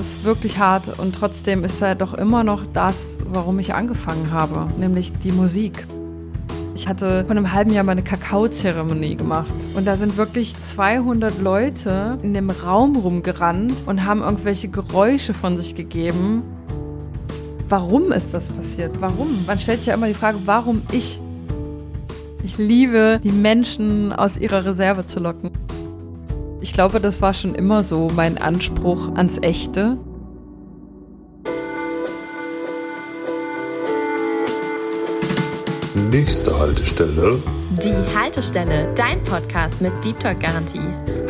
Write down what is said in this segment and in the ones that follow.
ist wirklich hart und trotzdem ist er doch immer noch das, warum ich angefangen habe, nämlich die Musik. Ich hatte vor einem halben Jahr mal eine Kakaozeremonie gemacht und da sind wirklich 200 Leute in dem Raum rumgerannt und haben irgendwelche Geräusche von sich gegeben. Warum ist das passiert? Warum? Man stellt sich ja immer die Frage, warum ich? Ich liebe, die Menschen aus ihrer Reserve zu locken. Ich glaube, das war schon immer so mein Anspruch ans Echte. Nächste Haltestelle. Die Haltestelle, dein Podcast mit Deep Talk Garantie.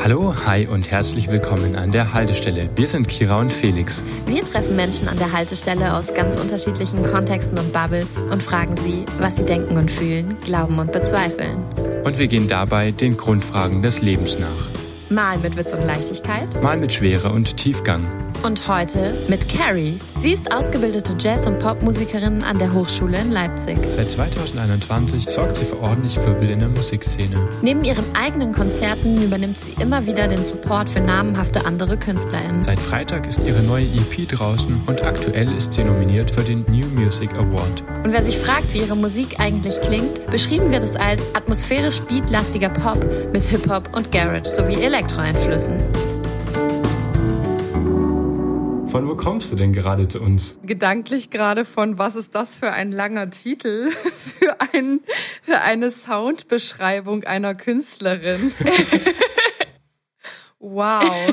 Hallo, hi und herzlich willkommen an der Haltestelle. Wir sind Kira und Felix. Wir treffen Menschen an der Haltestelle aus ganz unterschiedlichen Kontexten und Bubbles und fragen sie, was sie denken und fühlen, glauben und bezweifeln. Und wir gehen dabei den Grundfragen des Lebens nach. Mal mit Witz und Leichtigkeit. Mal mit Schwere und Tiefgang. Und heute mit Carrie. Sie ist ausgebildete Jazz- und Popmusikerin an der Hochschule in Leipzig. Seit 2021 sorgt sie für ordentlich Wirbel in der Musikszene. Neben ihren eigenen Konzerten übernimmt sie immer wieder den Support für namenhafte andere KünstlerInnen. Seit Freitag ist ihre neue EP draußen und aktuell ist sie nominiert für den New Music Award. Und wer sich fragt, wie ihre Musik eigentlich klingt, beschrieben wird es als atmosphärisch beatlastiger Pop mit Hip-Hop und Garage sowie Elektroeinflüssen. Von wo kommst du denn gerade zu uns? Gedanklich gerade von, was ist das für ein langer Titel für, ein, für eine Soundbeschreibung einer Künstlerin? wow.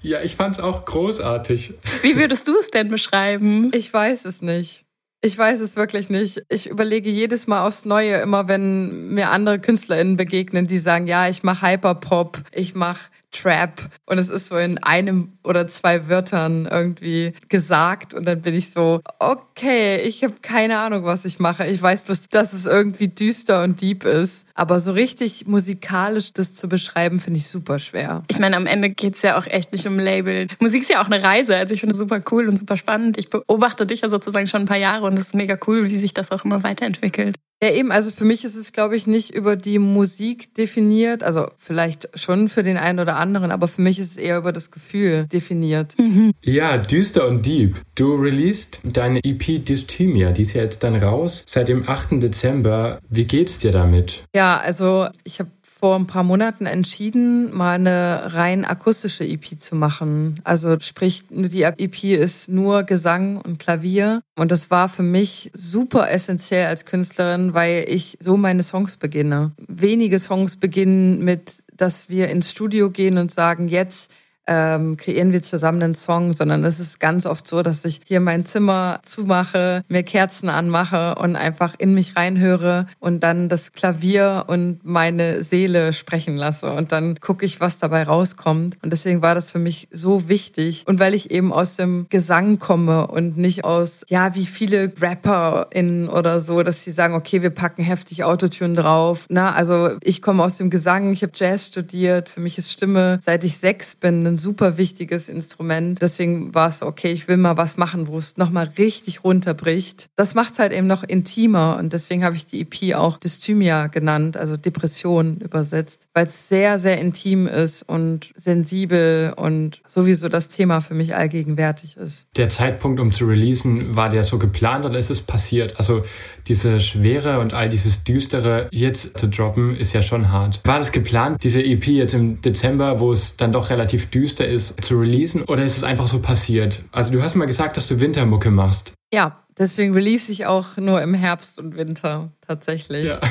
Ja, ich fand's auch großartig. Wie würdest du es denn beschreiben? Ich weiß es nicht. Ich weiß es wirklich nicht. Ich überlege jedes Mal aufs Neue, immer wenn mir andere KünstlerInnen begegnen, die sagen, ja, ich mache Hyperpop, ich mache Trap und es ist so in einem oder zwei Wörtern irgendwie gesagt und dann bin ich so, okay, ich habe keine Ahnung, was ich mache. Ich weiß bloß, dass es irgendwie düster und deep ist, aber so richtig musikalisch das zu beschreiben, finde ich super schwer. Ich meine, am Ende geht's ja auch echt nicht um Label. Musik ist ja auch eine Reise, also ich finde es super cool und super spannend. Ich beobachte dich ja sozusagen schon ein paar Jahre und es ist mega cool, wie sich das auch immer weiterentwickelt. Ja, eben, also für mich ist es, glaube ich, nicht über die Musik definiert, also vielleicht schon für den einen oder anderen, aber für mich ist es eher über das Gefühl definiert. Mhm. Ja, düster und deep. Du released deine EP Dysthymia, die ist ja jetzt dann raus, seit dem 8. Dezember. Wie geht's dir damit? Ja, also ich habe vor ein paar Monaten entschieden, mal eine rein akustische EP zu machen. Also sprich, die EP ist nur Gesang und Klavier. Und das war für mich super essentiell als Künstlerin, weil ich so meine Songs beginne. Wenige Songs beginnen mit, dass wir ins Studio gehen und sagen, jetzt ähm, kreieren wir zusammen einen Song, sondern es ist ganz oft so, dass ich hier mein Zimmer zumache, mir Kerzen anmache und einfach in mich reinhöre und dann das Klavier und meine Seele sprechen lasse und dann gucke ich, was dabei rauskommt. Und deswegen war das für mich so wichtig. Und weil ich eben aus dem Gesang komme und nicht aus, ja, wie viele RapperInnen oder so, dass sie sagen, okay, wir packen heftig Autotune drauf. Na, also ich komme aus dem Gesang, ich habe Jazz studiert, für mich ist Stimme, seit ich sechs bin, ein super wichtiges Instrument. Deswegen war es okay, ich will mal was machen, wo es nochmal richtig runterbricht. Das macht es halt eben noch intimer und deswegen habe ich die EP auch Dysthymia genannt, also Depression übersetzt, weil es sehr, sehr intim ist und sensibel und sowieso das Thema für mich allgegenwärtig ist. Der Zeitpunkt, um zu releasen, war der so geplant oder ist es passiert? Also diese Schwere und all dieses Düstere jetzt zu droppen, ist ja schon hart. War das geplant, diese EP jetzt im Dezember, wo es dann doch relativ düster ist, zu releasen? Oder ist es einfach so passiert? Also du hast mal gesagt, dass du Wintermucke machst. Ja, deswegen release ich auch nur im Herbst und Winter tatsächlich. Ja.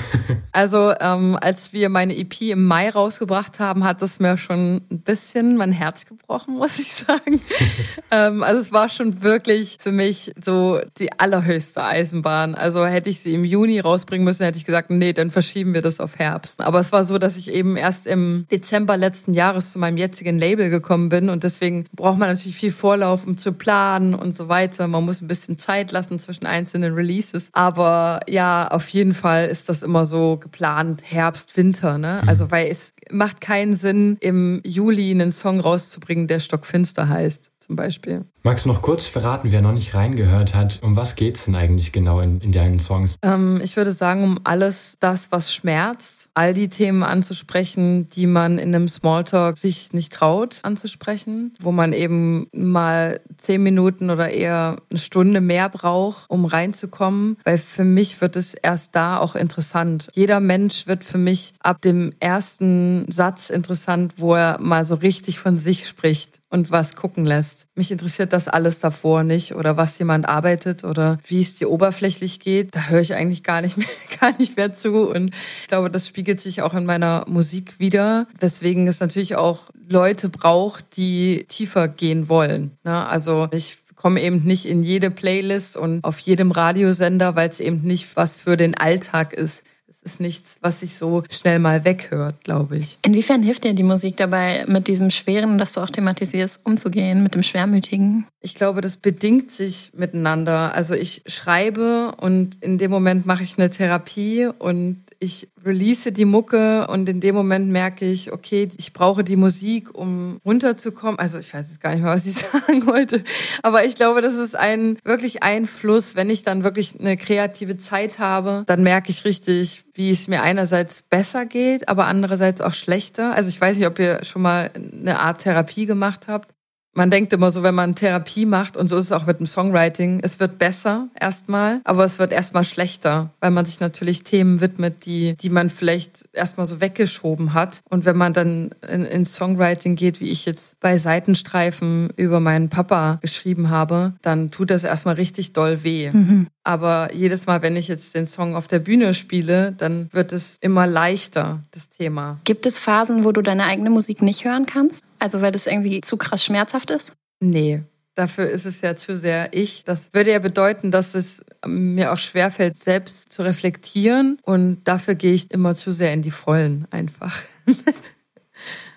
Also ähm, als wir meine EP im Mai rausgebracht haben, hat es mir schon ein bisschen mein Herz gebrochen, muss ich sagen. ähm, also es war schon wirklich für mich so die allerhöchste Eisenbahn. Also hätte ich sie im Juni rausbringen müssen, hätte ich gesagt, nee, dann verschieben wir das auf Herbst. Aber es war so, dass ich eben erst im Dezember letzten Jahres zu meinem jetzigen Label gekommen bin und deswegen braucht man natürlich viel Vorlauf, um zu planen und so weiter. Man muss ein bisschen Zeit lassen zwischen einzelnen Releases. Aber ja, auf jeden jeden Fall ist das immer so geplant, Herbst, Winter, ne? Mhm. Also, weil es macht keinen Sinn, im Juli einen Song rauszubringen, der Stockfinster heißt, zum Beispiel. Magst du noch kurz verraten, wer noch nicht reingehört hat, um was geht's denn eigentlich genau in, in deinen Songs? Ähm, ich würde sagen, um alles das, was schmerzt, all die Themen anzusprechen, die man in einem Smalltalk sich nicht traut anzusprechen, wo man eben mal zehn Minuten oder eher eine Stunde mehr braucht, um reinzukommen. Weil für mich wird es erst da auch interessant. Jeder Mensch wird für mich ab dem ersten Satz interessant, wo er mal so richtig von sich spricht und was gucken lässt. Mich interessiert das alles davor nicht oder was jemand arbeitet oder wie es dir oberflächlich geht. Da höre ich eigentlich gar nicht mehr, gar nicht mehr zu. Und ich glaube, das spiegelt sich auch in meiner Musik wieder, weswegen es natürlich auch Leute braucht, die tiefer gehen wollen. Ne? Also ich komme eben nicht in jede Playlist und auf jedem Radiosender, weil es eben nicht was für den Alltag ist ist nichts, was sich so schnell mal weghört, glaube ich. Inwiefern hilft dir die Musik dabei, mit diesem Schweren, das du auch thematisierst, umzugehen, mit dem Schwermütigen? Ich glaube, das bedingt sich miteinander. Also ich schreibe und in dem Moment mache ich eine Therapie und ich release die Mucke und in dem Moment merke ich, okay, ich brauche die Musik, um runterzukommen. Also ich weiß jetzt gar nicht mehr, was ich sagen wollte, aber ich glaube, das ist ein wirklich ein Fluss. Wenn ich dann wirklich eine kreative Zeit habe, dann merke ich richtig, wie es mir einerseits besser geht, aber andererseits auch schlechter. Also ich weiß nicht, ob ihr schon mal eine Art Therapie gemacht habt man denkt immer so, wenn man Therapie macht, und so ist es auch mit dem Songwriting, es wird besser erstmal, aber es wird erstmal schlechter, weil man sich natürlich Themen widmet, die, die man vielleicht erstmal so weggeschoben hat. Und wenn man dann in, ins Songwriting geht, wie ich jetzt bei Seitenstreifen über meinen Papa geschrieben habe, dann tut das erstmal richtig doll weh. Mhm. Aber jedes Mal, wenn ich jetzt den Song auf der Bühne spiele, dann wird es immer leichter, das Thema. Gibt es Phasen, wo du deine eigene Musik nicht hören kannst? Also weil das irgendwie zu krass schmerzhaft ist? Nee. Dafür ist es ja zu sehr ich. Das würde ja bedeuten, dass es mir auch schwerfällt, selbst zu reflektieren. Und dafür gehe ich immer zu sehr in die Vollen einfach.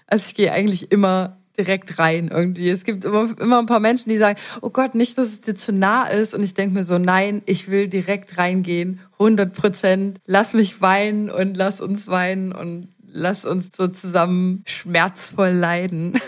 also ich gehe eigentlich immer direkt rein irgendwie. Es gibt immer, immer ein paar Menschen, die sagen, oh Gott, nicht, dass es dir zu nah ist. Und ich denke mir so, nein, ich will direkt reingehen, 100 Prozent. Lass mich weinen und lass uns weinen und lass uns so zusammen schmerzvoll leiden.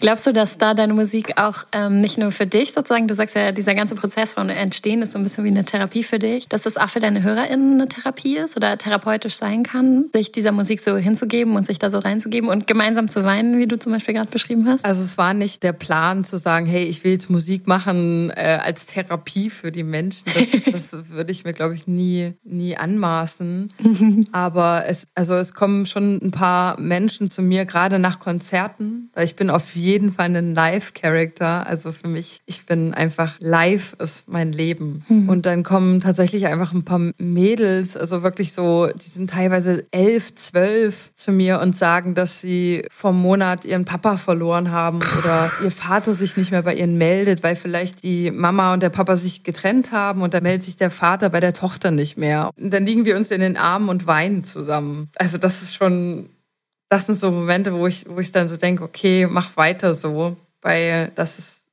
Glaubst du, dass da deine Musik auch ähm, nicht nur für dich sozusagen, du sagst ja, dieser ganze Prozess von Entstehen ist so ein bisschen wie eine Therapie für dich, dass das auch für deine HörerInnen eine Therapie ist oder therapeutisch sein kann, sich dieser Musik so hinzugeben und sich da so reinzugeben und gemeinsam zu weinen, wie du zum Beispiel gerade beschrieben hast? Also es war nicht der Plan zu sagen, hey, ich will jetzt Musik machen äh, als Therapie für die Menschen. Das, das würde ich mir, glaube ich, nie, nie anmaßen. Aber es, also es kommen schon ein paar Menschen zu mir, gerade nach Konzerten, weil ich bin auf jeden Fall ein Live-Character. Also für mich, ich bin einfach live ist mein Leben. Mhm. Und dann kommen tatsächlich einfach ein paar Mädels, also wirklich so, die sind teilweise elf, zwölf zu mir und sagen, dass sie vom Monat ihren Papa verloren haben oder ihr Vater sich nicht mehr bei ihnen meldet, weil vielleicht die Mama und der Papa sich getrennt haben und da meldet sich der Vater bei der Tochter nicht mehr. Und dann liegen wir uns in den Armen und weinen zusammen. Also das ist schon das sind so Momente, wo ich, wo ich dann so denke, okay, mach weiter so, weil das ist,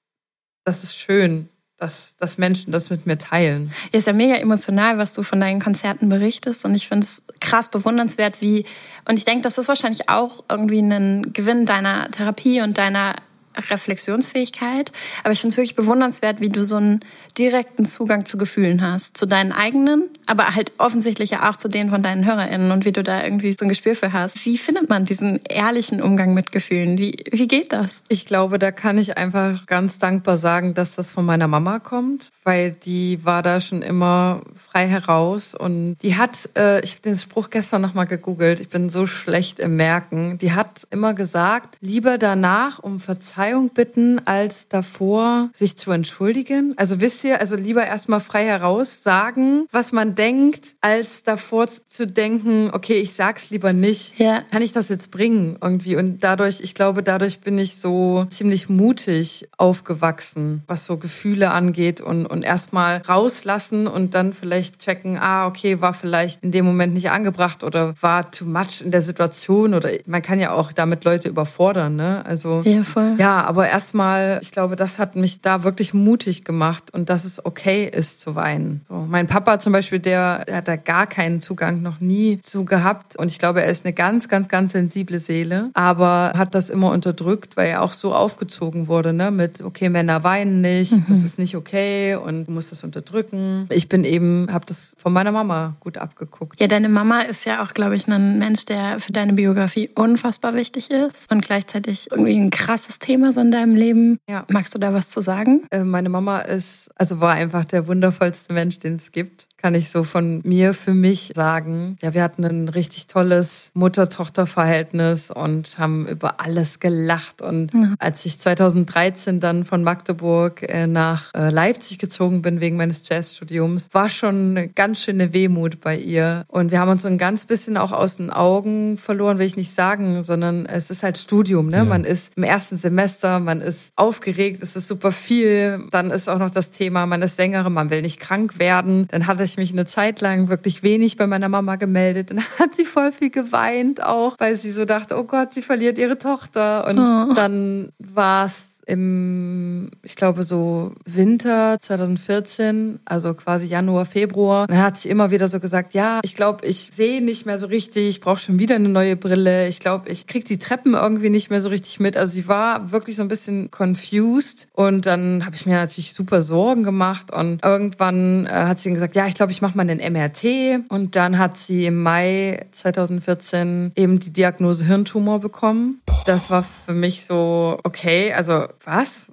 das ist schön, dass, dass Menschen das mit mir teilen. Ist ja mega emotional, was du von deinen Konzerten berichtest und ich finde es krass bewundernswert, wie, und ich denke, das ist wahrscheinlich auch irgendwie ein Gewinn deiner Therapie und deiner Reflexionsfähigkeit. Aber ich finde es wirklich bewundernswert, wie du so einen direkten Zugang zu Gefühlen hast. Zu deinen eigenen, aber halt offensichtlich ja auch zu denen von deinen HörerInnen und wie du da irgendwie so ein Gespür für hast. Wie findet man diesen ehrlichen Umgang mit Gefühlen? Wie, wie geht das? Ich glaube, da kann ich einfach ganz dankbar sagen, dass das von meiner Mama kommt, weil die war da schon immer frei heraus und die hat, äh, ich habe den Spruch gestern nochmal gegoogelt, ich bin so schlecht im Merken, die hat immer gesagt, lieber danach um Verzeihung bitten, als davor sich zu entschuldigen. Also wisst ihr, also lieber erstmal frei heraus sagen, was man denkt, als davor zu denken, okay, ich sag's lieber nicht. Ja. Kann ich das jetzt bringen irgendwie? Und dadurch, ich glaube, dadurch bin ich so ziemlich mutig aufgewachsen, was so Gefühle angeht und, und erstmal rauslassen und dann vielleicht checken, ah, okay, war vielleicht in dem Moment nicht angebracht oder war too much in der Situation oder man kann ja auch damit Leute überfordern, ne? Also ja, voll. ja, aber erstmal, ich glaube, das hat mich da wirklich mutig gemacht und dass es okay ist zu weinen. So, mein Papa zum Beispiel, der, der hat da gar keinen Zugang noch nie zu gehabt und ich glaube, er ist eine ganz, ganz, ganz sensible Seele, aber hat das immer unterdrückt, weil er auch so aufgezogen wurde, ne, mit okay, Männer weinen nicht, mhm. das ist nicht okay und du musst das unterdrücken. Ich bin eben, habe das von meiner Mama gut abgeguckt. Ja, deine Mama ist ja auch, glaube ich, ein Mensch, der für deine Biografie unfassbar wichtig ist und gleichzeitig irgendwie ein krasses Thema so in deinem Leben. Ja. Magst du da was zu sagen? Äh, meine Mama ist, also war einfach der wundervollste Mensch, den es gibt kann ich so von mir für mich sagen. Ja, wir hatten ein richtig tolles Mutter-Tochter-Verhältnis und haben über alles gelacht. Und ja. als ich 2013 dann von Magdeburg äh, nach äh, Leipzig gezogen bin wegen meines Jazzstudiums, war schon eine ganz schöne Wehmut bei ihr. Und wir haben uns so ein ganz bisschen auch aus den Augen verloren, will ich nicht sagen, sondern es ist halt Studium. Ne? Ja. Man ist im ersten Semester, man ist aufgeregt, es ist super viel. Dann ist auch noch das Thema, man ist Sängerin, man will nicht krank werden. Dann hatte ich mich eine Zeit lang wirklich wenig bei meiner Mama gemeldet. Dann hat sie voll viel geweint auch, weil sie so dachte, oh Gott, sie verliert ihre Tochter. Und oh. dann war es im, ich glaube, so Winter 2014, also quasi Januar, Februar. dann hat sie immer wieder so gesagt, ja, ich glaube, ich sehe nicht mehr so richtig, ich brauche schon wieder eine neue Brille. Ich glaube, ich krieg die Treppen irgendwie nicht mehr so richtig mit. Also sie war wirklich so ein bisschen confused. Und dann habe ich mir natürlich super Sorgen gemacht. Und irgendwann äh, hat sie gesagt, ja, ich glaube, ich mache mal einen MRT. Und dann hat sie im Mai 2014 eben die Diagnose Hirntumor bekommen. Das war für mich so, okay, also was?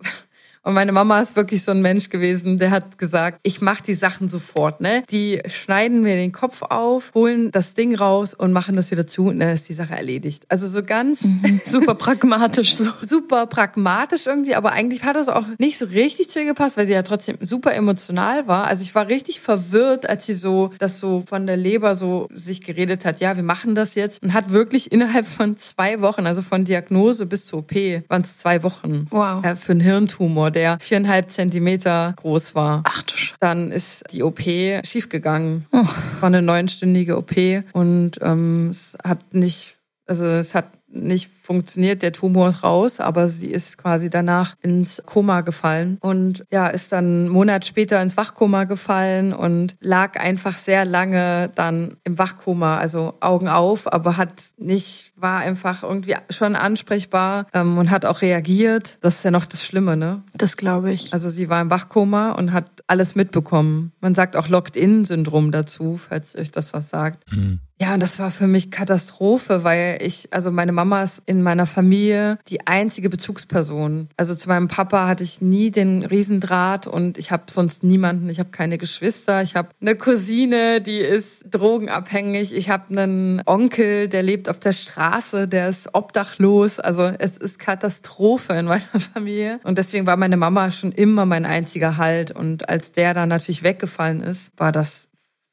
Und meine Mama ist wirklich so ein Mensch gewesen, der hat gesagt, ich mache die Sachen sofort. Ne? Die schneiden mir den Kopf auf, holen das Ding raus und machen das wieder zu und dann ist die Sache erledigt. Also so ganz mhm. super pragmatisch so. Super pragmatisch irgendwie, aber eigentlich hat das auch nicht so richtig zu ihr gepasst, weil sie ja trotzdem super emotional war. Also ich war richtig verwirrt, als sie so das so von der Leber so sich geredet hat, ja, wir machen das jetzt und hat wirklich innerhalb von zwei Wochen, also von Diagnose bis zur OP, waren es zwei Wochen wow. äh, für einen Hirntumor der viereinhalb Zentimeter groß war. Ach du Sch Dann ist die OP schiefgegangen. Oh. War eine neunstündige OP und ähm, es hat nicht, also es hat nicht funktioniert, der Tumor ist raus, aber sie ist quasi danach ins Koma gefallen und ja, ist dann einen Monat später ins Wachkoma gefallen und lag einfach sehr lange dann im Wachkoma, also Augen auf, aber hat nicht, war einfach irgendwie schon ansprechbar ähm, und hat auch reagiert. Das ist ja noch das Schlimme, ne? Das glaube ich. Also sie war im Wachkoma und hat alles mitbekommen. Man sagt auch Locked-In-Syndrom dazu, falls euch das was sagt. Mhm. Ja, und das war für mich Katastrophe, weil ich, also meine Mama ist in meiner Familie die einzige Bezugsperson. Also zu meinem Papa hatte ich nie den Riesendraht und ich habe sonst niemanden. Ich habe keine Geschwister. Ich habe eine Cousine, die ist drogenabhängig. Ich habe einen Onkel, der lebt auf der Straße, der ist obdachlos. Also es ist Katastrophe in meiner Familie. Und deswegen war meine Mama schon immer mein einziger Halt. Und als der dann natürlich weggefallen ist, war das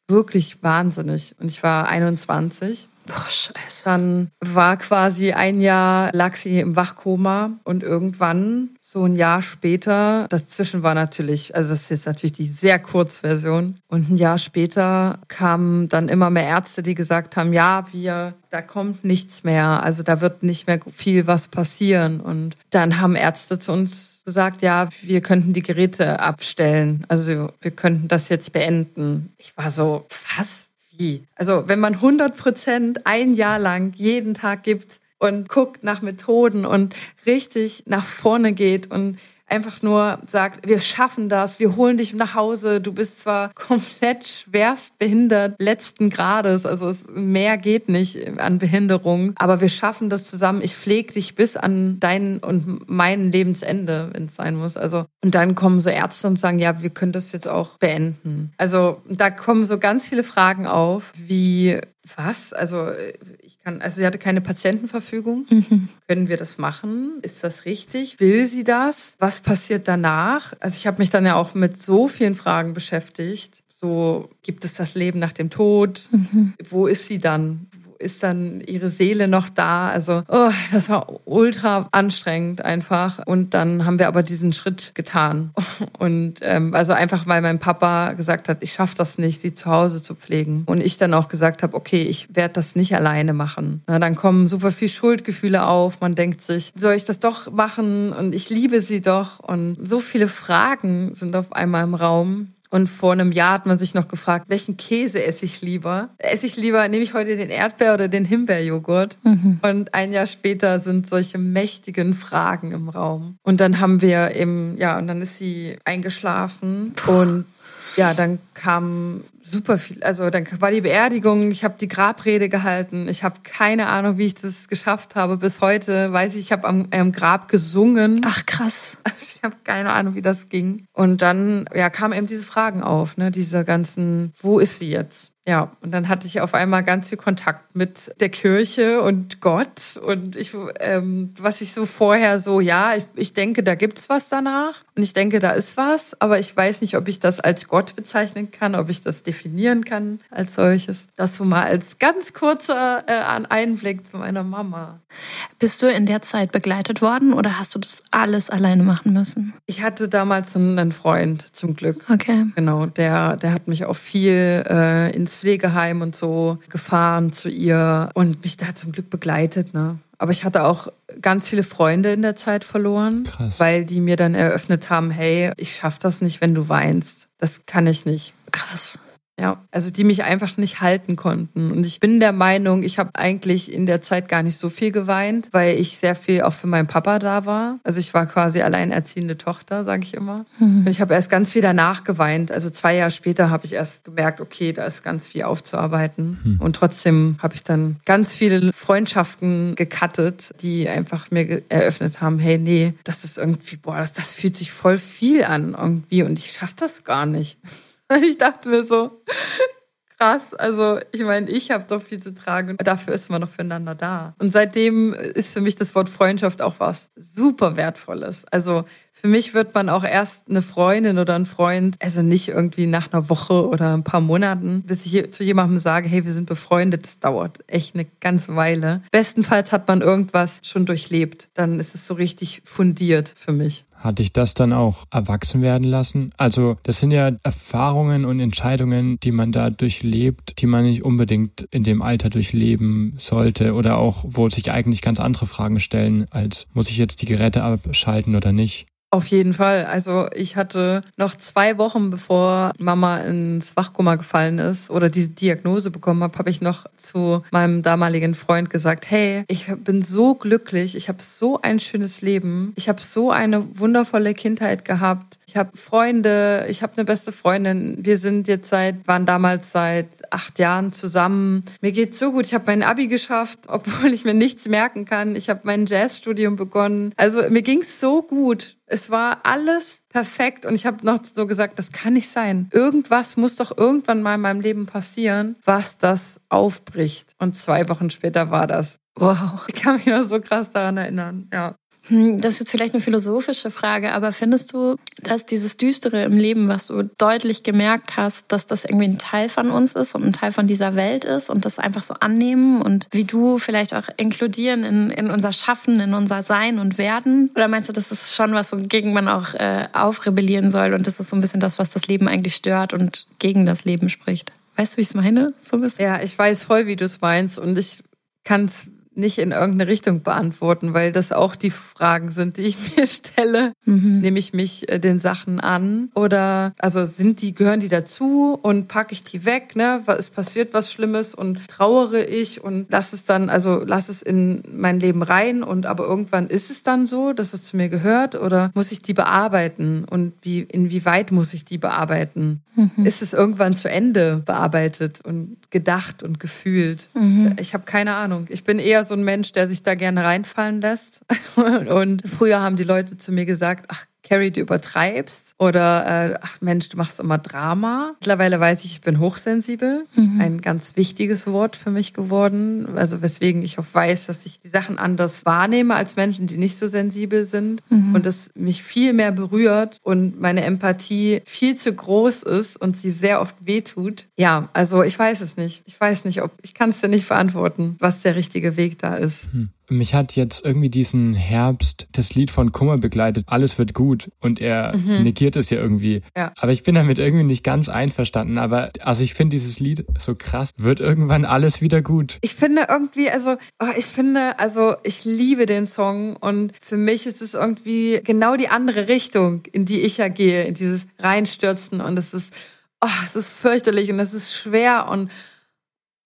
wirklich wahnsinnig. Und ich war 21. Boah, scheiße. Dann war quasi ein Jahr, lag sie im Wachkoma und irgendwann, so ein Jahr später, dazwischen war natürlich, also das ist jetzt natürlich die sehr Kurzversion. Und ein Jahr später kamen dann immer mehr Ärzte, die gesagt haben, ja, wir, da kommt nichts mehr. Also da wird nicht mehr viel was passieren. Und dann haben Ärzte zu uns gesagt, ja, wir könnten die Geräte abstellen. Also wir könnten das jetzt beenden. Ich war so, was? Wie? Also wenn man 100 Prozent ein Jahr lang jeden Tag gibt und guckt nach Methoden und richtig nach vorne geht und einfach nur sagt, wir schaffen das, wir holen dich nach Hause, du bist zwar komplett schwerst behindert, letzten Grades, also es, mehr geht nicht an Behinderung, aber wir schaffen das zusammen. Ich pflege dich bis an dein und mein Lebensende, wenn es sein muss. Also und dann kommen so Ärzte und sagen, ja, wir können das jetzt auch beenden. Also da kommen so ganz viele Fragen auf, wie was? Also ich kann, also sie hatte keine Patientenverfügung. Mhm. Können wir das machen? Ist das richtig? Will sie das? Was passiert danach? Also ich habe mich dann ja auch mit so vielen Fragen beschäftigt. So gibt es das Leben nach dem Tod? Mhm. Wo ist sie dann? Ist dann ihre Seele noch da? Also, oh, das war ultra anstrengend einfach. Und dann haben wir aber diesen Schritt getan. Und ähm, also einfach, weil mein Papa gesagt hat, ich schaffe das nicht, sie zu Hause zu pflegen. Und ich dann auch gesagt habe, okay, ich werde das nicht alleine machen. Na, dann kommen super viel Schuldgefühle auf. Man denkt sich, soll ich das doch machen? Und ich liebe sie doch. Und so viele Fragen sind auf einmal im Raum. Und vor einem Jahr hat man sich noch gefragt, welchen Käse esse ich lieber? Esse ich lieber, nehme ich heute den Erdbeer- oder den Himbeerjoghurt? Mhm. Und ein Jahr später sind solche mächtigen Fragen im Raum. Und dann haben wir eben, ja, und dann ist sie eingeschlafen und ja, dann kam super viel. Also dann war die Beerdigung, ich habe die Grabrede gehalten. Ich habe keine Ahnung, wie ich das geschafft habe. Bis heute weiß ich, ich habe am, am, Grab gesungen. Ach krass. Also ich habe keine Ahnung, wie das ging. Und dann ja, kamen eben diese Fragen auf, ne, diese ganzen, wo ist sie jetzt? Ja, und dann hatte ich auf einmal ganz viel Kontakt mit der Kirche und Gott. Und ich, ähm, was ich so vorher so, ja, ich, ich denke, da gibt's was danach. Und ich denke, da ist was, aber ich weiß nicht, ob ich das als Gott bezeichnen kann, ob ich das definieren kann als solches. Das so mal als ganz kurzer äh, Einblick zu meiner Mama. Bist du in der Zeit begleitet worden oder hast du das alles alleine machen müssen? Ich hatte damals einen Freund, zum Glück. Okay. Genau, der, der hat mich auch viel äh, ins ins Pflegeheim und so gefahren zu ihr und mich da zum Glück begleitet. Ne? Aber ich hatte auch ganz viele Freunde in der Zeit verloren, Krass. weil die mir dann eröffnet haben, hey, ich schaff das nicht, wenn du weinst. Das kann ich nicht. Krass. Ja, also die mich einfach nicht halten konnten. Und ich bin der Meinung, ich habe eigentlich in der Zeit gar nicht so viel geweint, weil ich sehr viel auch für meinen Papa da war. Also ich war quasi alleinerziehende Tochter, sage ich immer. Mhm. Und ich habe erst ganz viel danach geweint. Also zwei Jahre später habe ich erst gemerkt, okay, da ist ganz viel aufzuarbeiten. Mhm. Und trotzdem habe ich dann ganz viele Freundschaften gecuttet, die einfach mir eröffnet haben, hey, nee, das ist irgendwie, boah, das, das fühlt sich voll viel an irgendwie und ich schaffe das gar nicht. Ich dachte mir so, krass. Also, ich meine, ich habe doch viel zu tragen und dafür ist man noch füreinander da. Und seitdem ist für mich das Wort Freundschaft auch was super Wertvolles. Also, für mich wird man auch erst eine Freundin oder ein Freund, also nicht irgendwie nach einer Woche oder ein paar Monaten, bis ich zu jemandem sage, hey, wir sind befreundet. Das dauert echt eine ganze Weile. Bestenfalls hat man irgendwas schon durchlebt. Dann ist es so richtig fundiert für mich. Hat dich das dann auch erwachsen werden lassen? Also, das sind ja Erfahrungen und Entscheidungen, die man da durchlebt, die man nicht unbedingt in dem Alter durchleben sollte oder auch, wo sich eigentlich ganz andere Fragen stellen, als muss ich jetzt die Geräte abschalten oder nicht? Auf jeden Fall. Also ich hatte noch zwei Wochen, bevor Mama ins Wachkoma gefallen ist oder diese Diagnose bekommen habe, habe ich noch zu meinem damaligen Freund gesagt, hey, ich bin so glücklich, ich habe so ein schönes Leben, ich habe so eine wundervolle Kindheit gehabt. Ich habe Freunde, ich habe eine beste Freundin. Wir sind jetzt seit, waren damals seit acht Jahren zusammen. Mir geht's so gut. Ich habe mein Abi geschafft, obwohl ich mir nichts merken kann. Ich habe mein Jazzstudium begonnen. Also mir ging's so gut. Es war alles perfekt und ich habe noch so gesagt, das kann nicht sein. Irgendwas muss doch irgendwann mal in meinem Leben passieren, was das aufbricht. Und zwei Wochen später war das. Wow. Ich kann mich noch so krass daran erinnern. Ja. Hm, das ist jetzt vielleicht eine philosophische Frage, aber findest du, dass dieses Düstere im Leben, was du deutlich gemerkt hast, dass das irgendwie ein Teil von uns ist und ein Teil von dieser Welt ist und das einfach so annehmen und wie du vielleicht auch inkludieren in, in unser Schaffen, in unser Sein und Werden? Oder meinst du, das ist schon was, wogegen man auch äh, aufrebellieren soll und das ist so ein bisschen das, was das Leben eigentlich stört und gegen das Leben spricht? Weißt du, wie ich es meine? So ein bisschen? Ja, ich weiß voll, wie du es meinst und ich kann es nicht in irgendeine Richtung beantworten, weil das auch die Fragen sind, die ich mir stelle. Mhm. Nehme ich mich äh, den Sachen an oder also sind die gehören die dazu und packe ich die weg, ne? Es passiert was Schlimmes und trauere ich und lass es dann also lass es in mein Leben rein und aber irgendwann ist es dann so, dass es zu mir gehört oder muss ich die bearbeiten und wie inwieweit muss ich die bearbeiten? Mhm. Ist es irgendwann zu Ende bearbeitet und gedacht und gefühlt? Mhm. Ich habe keine Ahnung. Ich bin eher so ein Mensch, der sich da gerne reinfallen lässt. Und früher haben die Leute zu mir gesagt, ach, Carrie, du übertreibst oder äh, ach Mensch, du machst immer Drama. Mittlerweile weiß ich, ich bin hochsensibel. Mhm. Ein ganz wichtiges Wort für mich geworden. Also weswegen ich auch weiß, dass ich die Sachen anders wahrnehme als Menschen, die nicht so sensibel sind mhm. und es mich viel mehr berührt und meine Empathie viel zu groß ist und sie sehr oft wehtut. Ja, also ich weiß es nicht. Ich weiß nicht, ob ich kann es dir nicht verantworten, was der richtige Weg da ist. Hm. Mich hat jetzt irgendwie diesen Herbst das Lied von Kummer begleitet, alles wird gut und er mhm. negiert es ja irgendwie. Ja. Aber ich bin damit irgendwie nicht ganz einverstanden. Aber also ich finde dieses Lied so krass, wird irgendwann alles wieder gut. Ich finde irgendwie, also oh, ich finde, also ich liebe den Song und für mich ist es irgendwie genau die andere Richtung, in die ich ja gehe, in dieses Reinstürzen und es ist, oh, es ist fürchterlich und es ist schwer und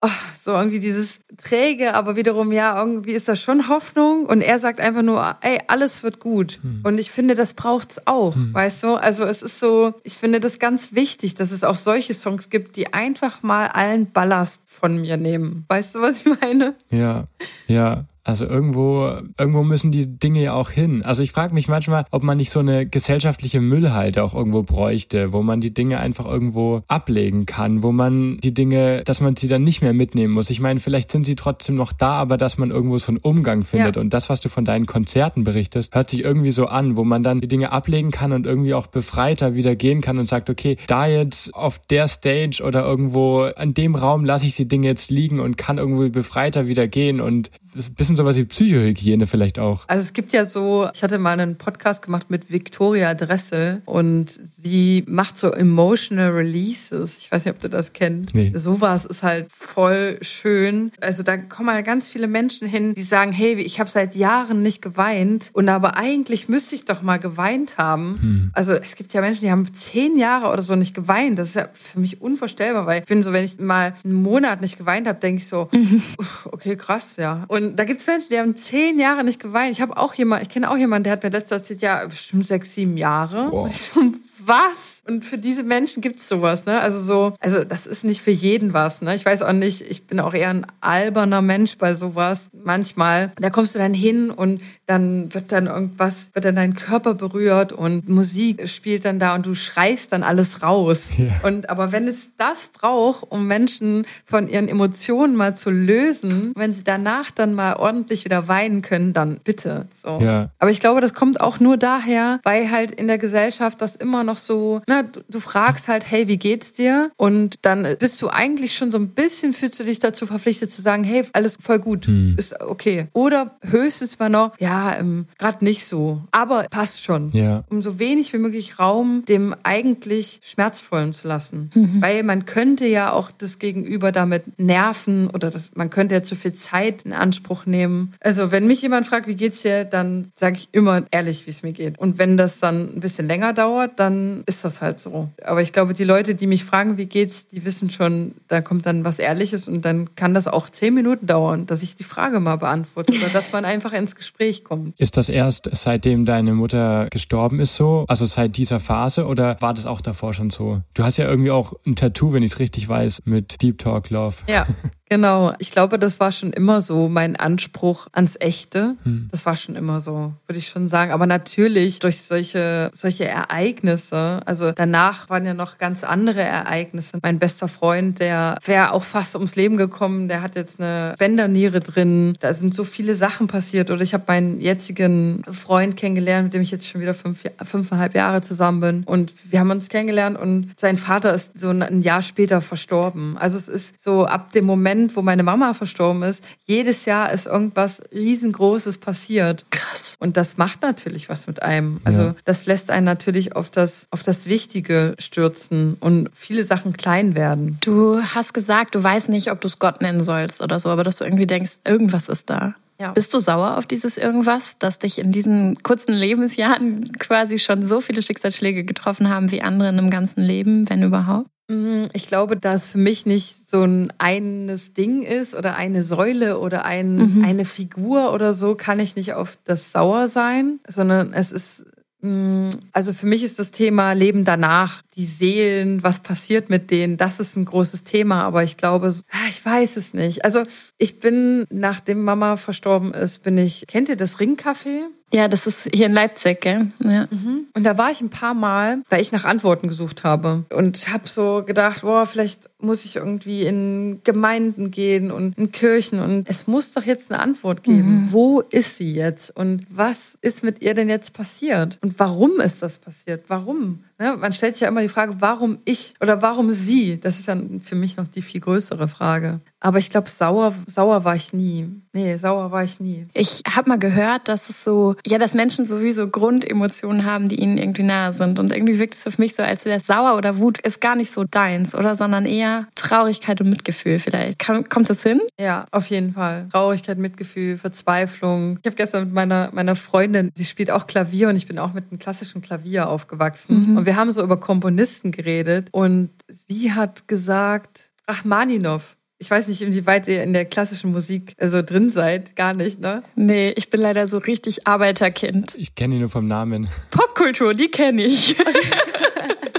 oh, so irgendwie dieses träge, aber wiederum ja, irgendwie ist da schon Hoffnung und er sagt einfach nur, ey, alles wird gut. Hm. Und ich finde, das braucht's auch, hm. weißt du? Also es ist so, ich finde das ganz wichtig, dass es auch solche Songs gibt, die einfach mal allen Ballast von mir nehmen. Weißt du, was ich meine? Ja, ja. Also irgendwo, irgendwo müssen die Dinge ja auch hin. Also ich frage mich manchmal, ob man nicht so eine gesellschaftliche Müllhalde auch irgendwo bräuchte, wo man die Dinge einfach irgendwo ablegen kann, wo man die Dinge, dass man sie dann nicht mehr mitnehmen muss. Ich meine, vielleicht sind sie trotzdem noch da, aber dass man irgendwo so einen Umgang findet. Ja. Und das, was du von deinen Konzerten berichtest, hört sich irgendwie so an, wo man dann die Dinge ablegen kann und irgendwie auch befreiter wieder gehen kann und sagt, okay, da jetzt auf der Stage oder irgendwo an dem Raum lasse ich die Dinge jetzt liegen und kann irgendwie befreiter wieder gehen und ist ein bisschen sowas wie Psychohygiene vielleicht auch. Also es gibt ja so, ich hatte mal einen Podcast gemacht mit Victoria Dressel und sie macht so emotional releases. Ich weiß nicht, ob du das kennst. Nee. Sowas ist halt voll schön. Also da kommen halt ganz viele Menschen hin, die sagen, hey, ich habe seit Jahren nicht geweint und aber eigentlich müsste ich doch mal geweint haben. Hm. Also es gibt ja Menschen, die haben zehn Jahre oder so nicht geweint. Das ist ja für mich unvorstellbar, weil ich bin so, wenn ich mal einen Monat nicht geweint habe, denke ich so, okay, krass, ja. Und da gibt es Menschen, die haben zehn Jahre nicht geweint. Ich habe auch jemand, ich kenne auch jemanden, der hat mir letztes erzählt, ja, bestimmt sechs, sieben Jahre. Wow. Und ich so, was? Und für diese Menschen gibt's sowas, ne? Also so, also das ist nicht für jeden was, ne? Ich weiß auch nicht, ich bin auch eher ein alberner Mensch bei sowas. Manchmal, da kommst du dann hin und dann wird dann irgendwas, wird dann dein Körper berührt und Musik spielt dann da und du schreist dann alles raus. Ja. Und aber wenn es das braucht, um Menschen von ihren Emotionen mal zu lösen, wenn sie danach dann mal ordentlich wieder weinen können, dann bitte. So. Ja. Aber ich glaube, das kommt auch nur daher, weil halt in der Gesellschaft das immer noch so, na, du, du fragst halt, hey, wie geht's dir? Und dann bist du eigentlich schon so ein bisschen, fühlst du dich dazu verpflichtet zu sagen, hey, alles voll gut, hm. ist okay. Oder höchstens mal noch, ja, ähm, gerade nicht so, aber passt schon. Ja. Um so wenig wie möglich Raum dem eigentlich Schmerzvollen zu lassen. Mhm. Weil man könnte ja auch das Gegenüber damit nerven oder das, man könnte ja zu viel Zeit in Anspruch nehmen. Also wenn mich jemand fragt, wie geht's dir, dann sage ich immer ehrlich, wie es mir geht. Und wenn das dann ein bisschen länger dauert, dann ist das halt so. Aber ich glaube, die Leute, die mich fragen, wie geht's, die wissen schon, da kommt dann was Ehrliches und dann kann das auch zehn Minuten dauern, dass ich die Frage mal beantworte oder dass man einfach ins Gespräch kommt. Ist das erst seitdem deine Mutter gestorben ist so? Also seit dieser Phase oder war das auch davor schon so? Du hast ja irgendwie auch ein Tattoo, wenn ich es richtig weiß, mit Deep Talk Love. Ja. Genau, ich glaube, das war schon immer so mein Anspruch ans Echte. Hm. Das war schon immer so, würde ich schon sagen. Aber natürlich durch solche, solche Ereignisse, also danach waren ja noch ganz andere Ereignisse. Mein bester Freund, der wäre auch fast ums Leben gekommen, der hat jetzt eine Bänderniere drin. Da sind so viele Sachen passiert. Oder ich habe meinen jetzigen Freund kennengelernt, mit dem ich jetzt schon wieder fünf, fünfeinhalb Jahre zusammen bin. Und wir haben uns kennengelernt und sein Vater ist so ein Jahr später verstorben. Also es ist so ab dem Moment, Moment, wo meine Mama verstorben ist, jedes Jahr ist irgendwas riesengroßes passiert. Krass. Und das macht natürlich was mit einem. Also ja. das lässt einen natürlich auf das, auf das Wichtige stürzen und viele Sachen klein werden. Du hast gesagt, du weißt nicht, ob du es Gott nennen sollst oder so, aber dass du irgendwie denkst, irgendwas ist da. Ja. Bist du sauer auf dieses irgendwas, dass dich in diesen kurzen Lebensjahren quasi schon so viele Schicksalsschläge getroffen haben wie andere in einem ganzen Leben, wenn überhaupt? Mhm, ich glaube, dass für mich nicht so ein eines Ding ist oder eine Säule oder ein, mhm. eine Figur oder so, kann ich nicht auf das sauer sein, sondern es ist, mm, also für mich ist das Thema Leben danach die Seelen, was passiert mit denen, das ist ein großes Thema. Aber ich glaube, ah, ich weiß es nicht. Also ich bin, nachdem Mama verstorben ist, bin ich, kennt ihr das Ringcafé? Ja, das ist hier in Leipzig, gell? Ja. Mhm. Und da war ich ein paar Mal, weil ich nach Antworten gesucht habe und habe so gedacht, boah, vielleicht muss ich irgendwie in Gemeinden gehen und in Kirchen und es muss doch jetzt eine Antwort geben. Mhm. Wo ist sie jetzt und was ist mit ihr denn jetzt passiert und warum ist das passiert? Warum? Ne? Man stellt sich ja immer die Frage, warum ich oder warum sie? Das ist ja für mich noch die viel größere Frage. Aber ich glaube, sauer, sauer war ich nie. Nee, sauer war ich nie. Ich habe mal gehört, dass es so, ja, dass Menschen sowieso Grundemotionen haben, die ihnen irgendwie nahe sind. Und irgendwie wirkt es für mich so, als wäre sauer oder Wut ist gar nicht so deins, oder? Sondern eher Traurigkeit und Mitgefühl vielleicht. kommt das hin? Ja, auf jeden Fall. Traurigkeit, Mitgefühl, Verzweiflung. Ich habe gestern mit meiner, meiner Freundin, sie spielt auch Klavier und ich bin auch mit einem klassischen Klavier aufgewachsen. Mhm. Und wir haben so über Komponisten geredet und sie hat gesagt, Rachmaninov. Ich weiß nicht, inwieweit ihr in der klassischen Musik so also drin seid. Gar nicht, ne? Nee, ich bin leider so richtig Arbeiterkind. Ich kenne ihn nur vom Namen. Popkultur, die kenne ich.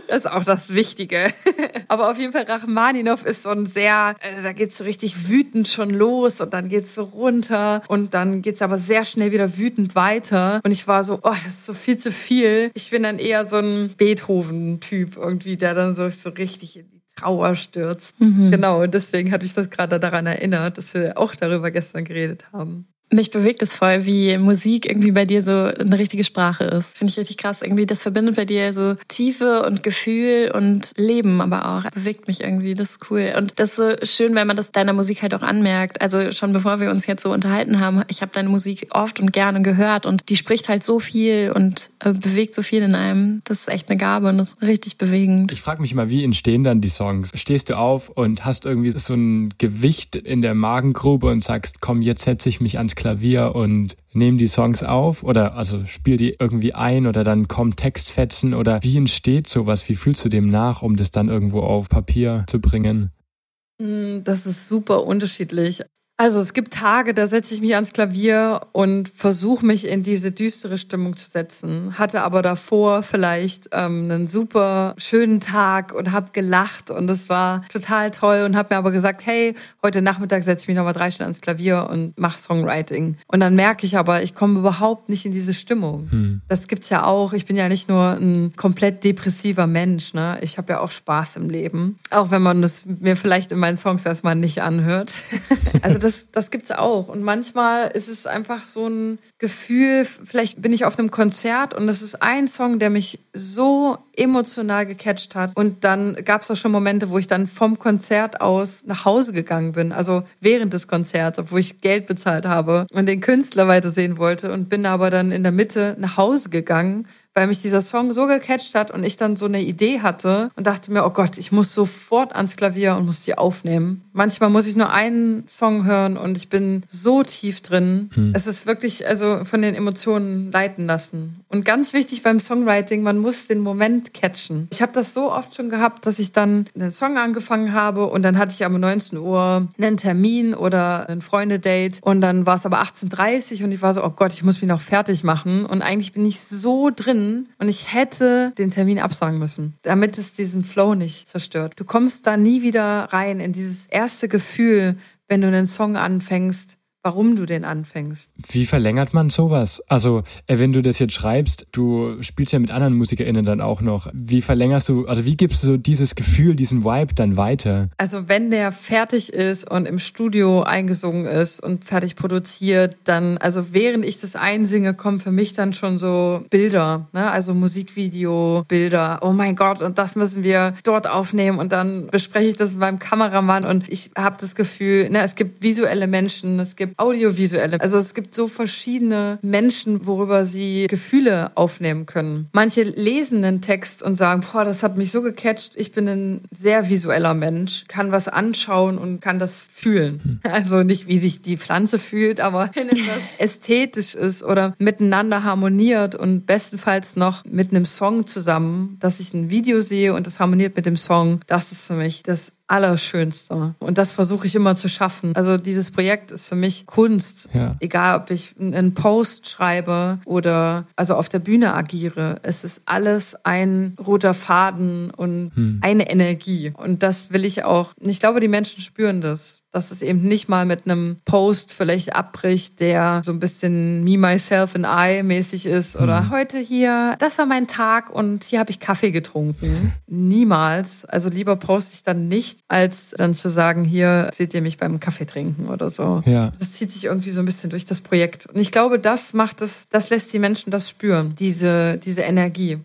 Das ist auch das Wichtige. Aber auf jeden Fall Rachmaninov ist so ein sehr, äh, da geht's so richtig wütend schon los und dann geht's so runter und dann geht's aber sehr schnell wieder wütend weiter. Und ich war so, oh, das ist so viel zu viel. Ich bin dann eher so ein Beethoven-Typ irgendwie, der dann so, so richtig in die Trauer stürzt. Mhm. Genau, und deswegen hatte ich das gerade daran erinnert, dass wir auch darüber gestern geredet haben. Mich bewegt es voll, wie Musik irgendwie bei dir so eine richtige Sprache ist. Finde ich richtig krass. Irgendwie, das verbindet bei dir so Tiefe und Gefühl und Leben aber auch. Bewegt mich irgendwie, das ist cool. Und das ist so schön, wenn man das deiner Musik halt auch anmerkt. Also schon bevor wir uns jetzt so unterhalten haben, ich habe deine Musik oft und gerne gehört und die spricht halt so viel und äh, bewegt so viel in einem. Das ist echt eine Gabe und das ist richtig bewegend. Ich frage mich immer, wie entstehen dann die Songs? Stehst du auf und hast irgendwie so ein Gewicht in der Magengrube und sagst, komm, jetzt setze ich mich ans Klavier und nehme die Songs auf oder also spiel die irgendwie ein oder dann kommen Textfetzen oder wie entsteht sowas? Wie fühlst du dem nach, um das dann irgendwo auf Papier zu bringen? Mm, das ist super unterschiedlich. Also es gibt Tage, da setze ich mich ans Klavier und versuche mich in diese düstere Stimmung zu setzen. Hatte aber davor vielleicht ähm, einen super schönen Tag und habe gelacht und es war total toll und habe mir aber gesagt, hey, heute Nachmittag setze ich mich nochmal drei Stunden ans Klavier und mache Songwriting. Und dann merke ich aber, ich komme überhaupt nicht in diese Stimmung. Hm. Das gibt's ja auch. Ich bin ja nicht nur ein komplett depressiver Mensch. Ne? Ich habe ja auch Spaß im Leben, auch wenn man das mir vielleicht in meinen Songs erstmal nicht anhört. also das, das gibt's auch. Und manchmal ist es einfach so ein Gefühl, vielleicht bin ich auf einem Konzert und das ist ein Song, der mich so emotional gecatcht hat. Und dann gab es auch schon Momente, wo ich dann vom Konzert aus nach Hause gegangen bin, also während des Konzerts, obwohl ich Geld bezahlt habe und den Künstler weitersehen wollte und bin aber dann in der Mitte nach Hause gegangen, weil mich dieser Song so gecatcht hat und ich dann so eine Idee hatte und dachte mir, oh Gott, ich muss sofort ans Klavier und muss die aufnehmen. Manchmal muss ich nur einen Song hören und ich bin so tief drin. Hm. Es ist wirklich, also von den Emotionen leiten lassen. Und ganz wichtig beim Songwriting, man muss den Moment catchen. Ich habe das so oft schon gehabt, dass ich dann einen Song angefangen habe und dann hatte ich aber 19 Uhr einen Termin oder ein Freunde-Date und dann war es aber 18.30 Uhr und ich war so, oh Gott, ich muss mich noch fertig machen. Und eigentlich bin ich so drin, und ich hätte den Termin absagen müssen, damit es diesen Flow nicht zerstört. Du kommst da nie wieder rein in dieses erste Gefühl, wenn du einen Song anfängst, warum du den anfängst. Wie verlängert man sowas? Also, äh, wenn du das jetzt schreibst, du spielst ja mit anderen MusikerInnen dann auch noch. Wie verlängerst du, also wie gibst du so dieses Gefühl, diesen Vibe dann weiter? Also, wenn der fertig ist und im Studio eingesungen ist und fertig produziert, dann, also während ich das einsinge, kommen für mich dann schon so Bilder, ne? also Musikvideo, Bilder. Oh mein Gott, und das müssen wir dort aufnehmen und dann bespreche ich das mit meinem Kameramann und ich habe das Gefühl, ne, es gibt visuelle Menschen, es gibt audiovisuelle. Also es gibt so verschiedene Menschen, worüber sie Gefühle aufnehmen können. Manche lesen einen Text und sagen, boah, das hat mich so gecatcht. Ich bin ein sehr visueller Mensch, kann was anschauen und kann das fühlen. Hm. Also nicht, wie sich die Pflanze fühlt, aber wenn etwas ästhetisch ist oder miteinander harmoniert und bestenfalls noch mit einem Song zusammen, dass ich ein Video sehe und das harmoniert mit dem Song, das ist für mich das Allerschönste. Und das versuche ich immer zu schaffen. Also dieses Projekt ist für mich Kunst. Ja. Egal, ob ich einen Post schreibe oder also auf der Bühne agiere. Es ist alles ein roter Faden und hm. eine Energie. Und das will ich auch. Ich glaube, die Menschen spüren das dass es eben nicht mal mit einem Post vielleicht abbricht, der so ein bisschen me, myself and I mäßig ist oder mhm. heute hier, das war mein Tag und hier habe ich Kaffee getrunken. Niemals. Also lieber poste ich dann nicht, als dann zu sagen, hier seht ihr mich beim Kaffee trinken oder so. Ja. Das zieht sich irgendwie so ein bisschen durch das Projekt. Und ich glaube, das macht es, das lässt die Menschen das spüren, diese, diese Energie.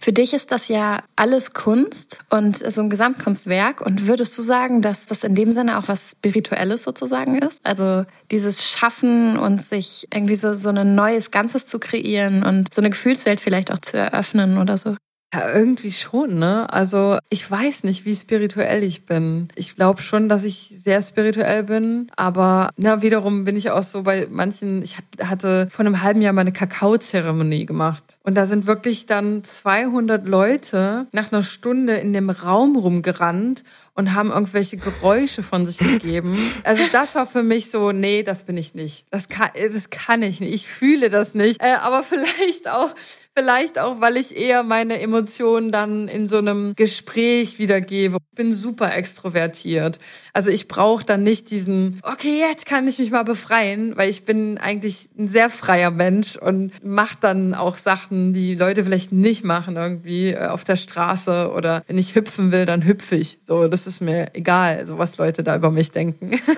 Für dich ist das ja alles Kunst und so ein Gesamtkunstwerk. Und würdest du sagen, dass das in dem Sinne auch was Spirituelles sozusagen ist? Also dieses Schaffen und sich irgendwie so, so ein neues Ganzes zu kreieren und so eine Gefühlswelt vielleicht auch zu eröffnen oder so? Ja, irgendwie schon, ne? Also ich weiß nicht, wie spirituell ich bin. Ich glaube schon, dass ich sehr spirituell bin, aber na, wiederum bin ich auch so bei manchen, ich hatte vor einem halben Jahr mal eine Kakaozeremonie gemacht und da sind wirklich dann 200 Leute nach einer Stunde in dem Raum rumgerannt und haben irgendwelche Geräusche von sich gegeben. Also das war für mich so, nee, das bin ich nicht. Das kann, das kann ich nicht. Ich fühle das nicht. Äh, aber vielleicht auch, vielleicht auch, weil ich eher meine Emotionen dann in so einem Gespräch wiedergebe. Ich bin super extrovertiert. Also ich brauche dann nicht diesen, okay, jetzt kann ich mich mal befreien, weil ich bin eigentlich ein sehr freier Mensch und mache dann auch Sachen, die Leute vielleicht nicht machen irgendwie äh, auf der Straße oder wenn ich hüpfen will, dann hüpfe ich. So, das ist mir egal, so was Leute da über mich denken.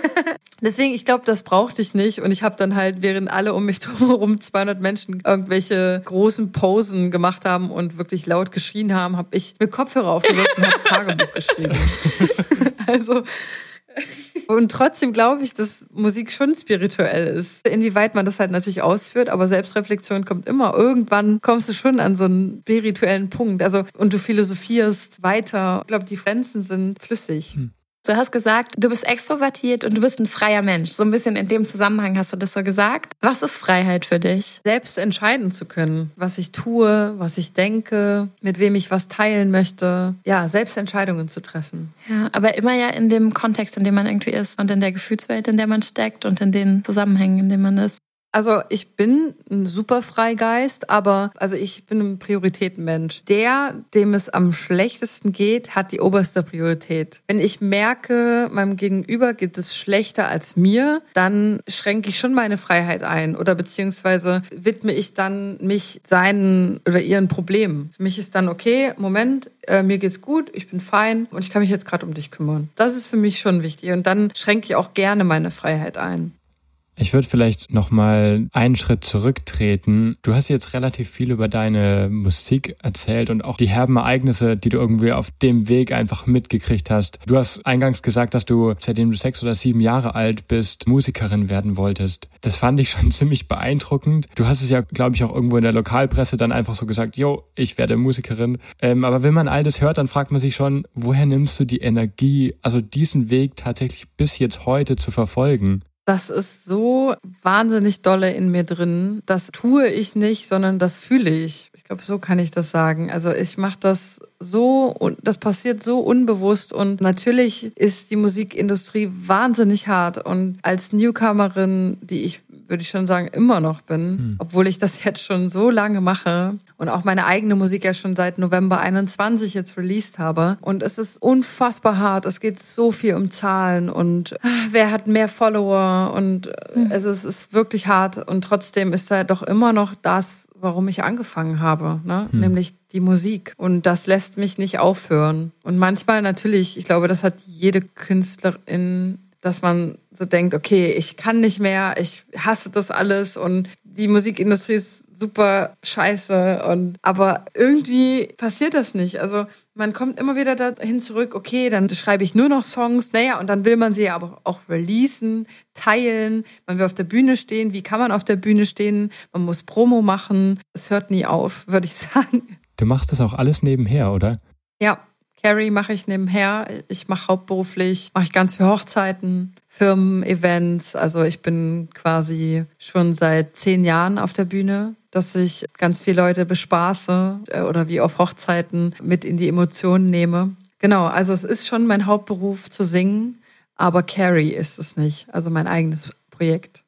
Deswegen, ich glaube, das brauchte ich nicht. Und ich habe dann halt, während alle um mich drumherum 200 Menschen irgendwelche großen Posen gemacht haben und wirklich laut geschrien haben, habe ich mir Kopfhörer aufgesetzt und habe Tagebuch geschrieben. also und trotzdem glaube ich, dass Musik schon spirituell ist. Inwieweit man das halt natürlich ausführt, aber Selbstreflexion kommt immer. Irgendwann kommst du schon an so einen spirituellen Punkt. Also, und du philosophierst weiter. Ich glaube, die Grenzen sind flüssig. Hm. Du hast gesagt, du bist extrovertiert und du bist ein freier Mensch. So ein bisschen in dem Zusammenhang hast du das so gesagt. Was ist Freiheit für dich? Selbst entscheiden zu können, was ich tue, was ich denke, mit wem ich was teilen möchte. Ja, selbst Entscheidungen zu treffen. Ja, aber immer ja in dem Kontext, in dem man irgendwie ist und in der Gefühlswelt, in der man steckt und in den Zusammenhängen, in denen man ist. Also ich bin ein super Freigeist, aber also ich bin ein Prioritätenmensch. Der, dem es am schlechtesten geht, hat die oberste Priorität. Wenn ich merke, meinem Gegenüber geht es schlechter als mir, dann schränke ich schon meine Freiheit ein oder beziehungsweise widme ich dann mich seinen oder ihren Problemen. Für mich ist dann okay, Moment, äh, mir geht's gut, ich bin fein und ich kann mich jetzt gerade um dich kümmern. Das ist für mich schon wichtig und dann schränke ich auch gerne meine Freiheit ein. Ich würde vielleicht noch mal einen Schritt zurücktreten. Du hast jetzt relativ viel über deine Musik erzählt und auch die herben Ereignisse, die du irgendwie auf dem Weg einfach mitgekriegt hast. Du hast eingangs gesagt, dass du seitdem du sechs oder sieben Jahre alt bist, Musikerin werden wolltest. Das fand ich schon ziemlich beeindruckend. Du hast es ja, glaube ich, auch irgendwo in der Lokalpresse dann einfach so gesagt, yo, ich werde Musikerin. Ähm, aber wenn man all das hört, dann fragt man sich schon, woher nimmst du die Energie, also diesen Weg tatsächlich bis jetzt heute zu verfolgen? Das ist so wahnsinnig dolle in mir drin. Das tue ich nicht, sondern das fühle ich. Ich glaube, so kann ich das sagen. Also ich mache das so und das passiert so unbewusst und natürlich ist die Musikindustrie wahnsinnig hart und als Newcomerin, die ich würde ich schon sagen, immer noch bin, hm. obwohl ich das jetzt schon so lange mache und auch meine eigene Musik ja schon seit November 21 jetzt released habe. Und es ist unfassbar hart. Es geht so viel um Zahlen und ah, wer hat mehr Follower und hm. also es ist wirklich hart und trotzdem ist da doch immer noch das, warum ich angefangen habe, ne? Hm. nämlich die Musik. Und das lässt mich nicht aufhören. Und manchmal natürlich, ich glaube, das hat jede Künstlerin dass man so denkt, okay, ich kann nicht mehr, ich hasse das alles und die Musikindustrie ist super scheiße und aber irgendwie passiert das nicht. Also man kommt immer wieder dahin zurück, okay, dann schreibe ich nur noch Songs, naja, und dann will man sie aber auch releasen, teilen, man will auf der Bühne stehen, wie kann man auf der Bühne stehen, man muss Promo machen, es hört nie auf, würde ich sagen. Du machst das auch alles nebenher, oder? Ja, Carrie mache ich nebenher. Ich mache hauptberuflich, mache ich ganz viele Hochzeiten, Firmen, Events. Also ich bin quasi schon seit zehn Jahren auf der Bühne, dass ich ganz viele Leute bespaße äh, oder wie auf Hochzeiten mit in die Emotionen nehme. Genau, also es ist schon mein Hauptberuf zu singen, aber Carrie ist es nicht, also mein eigenes Projekt.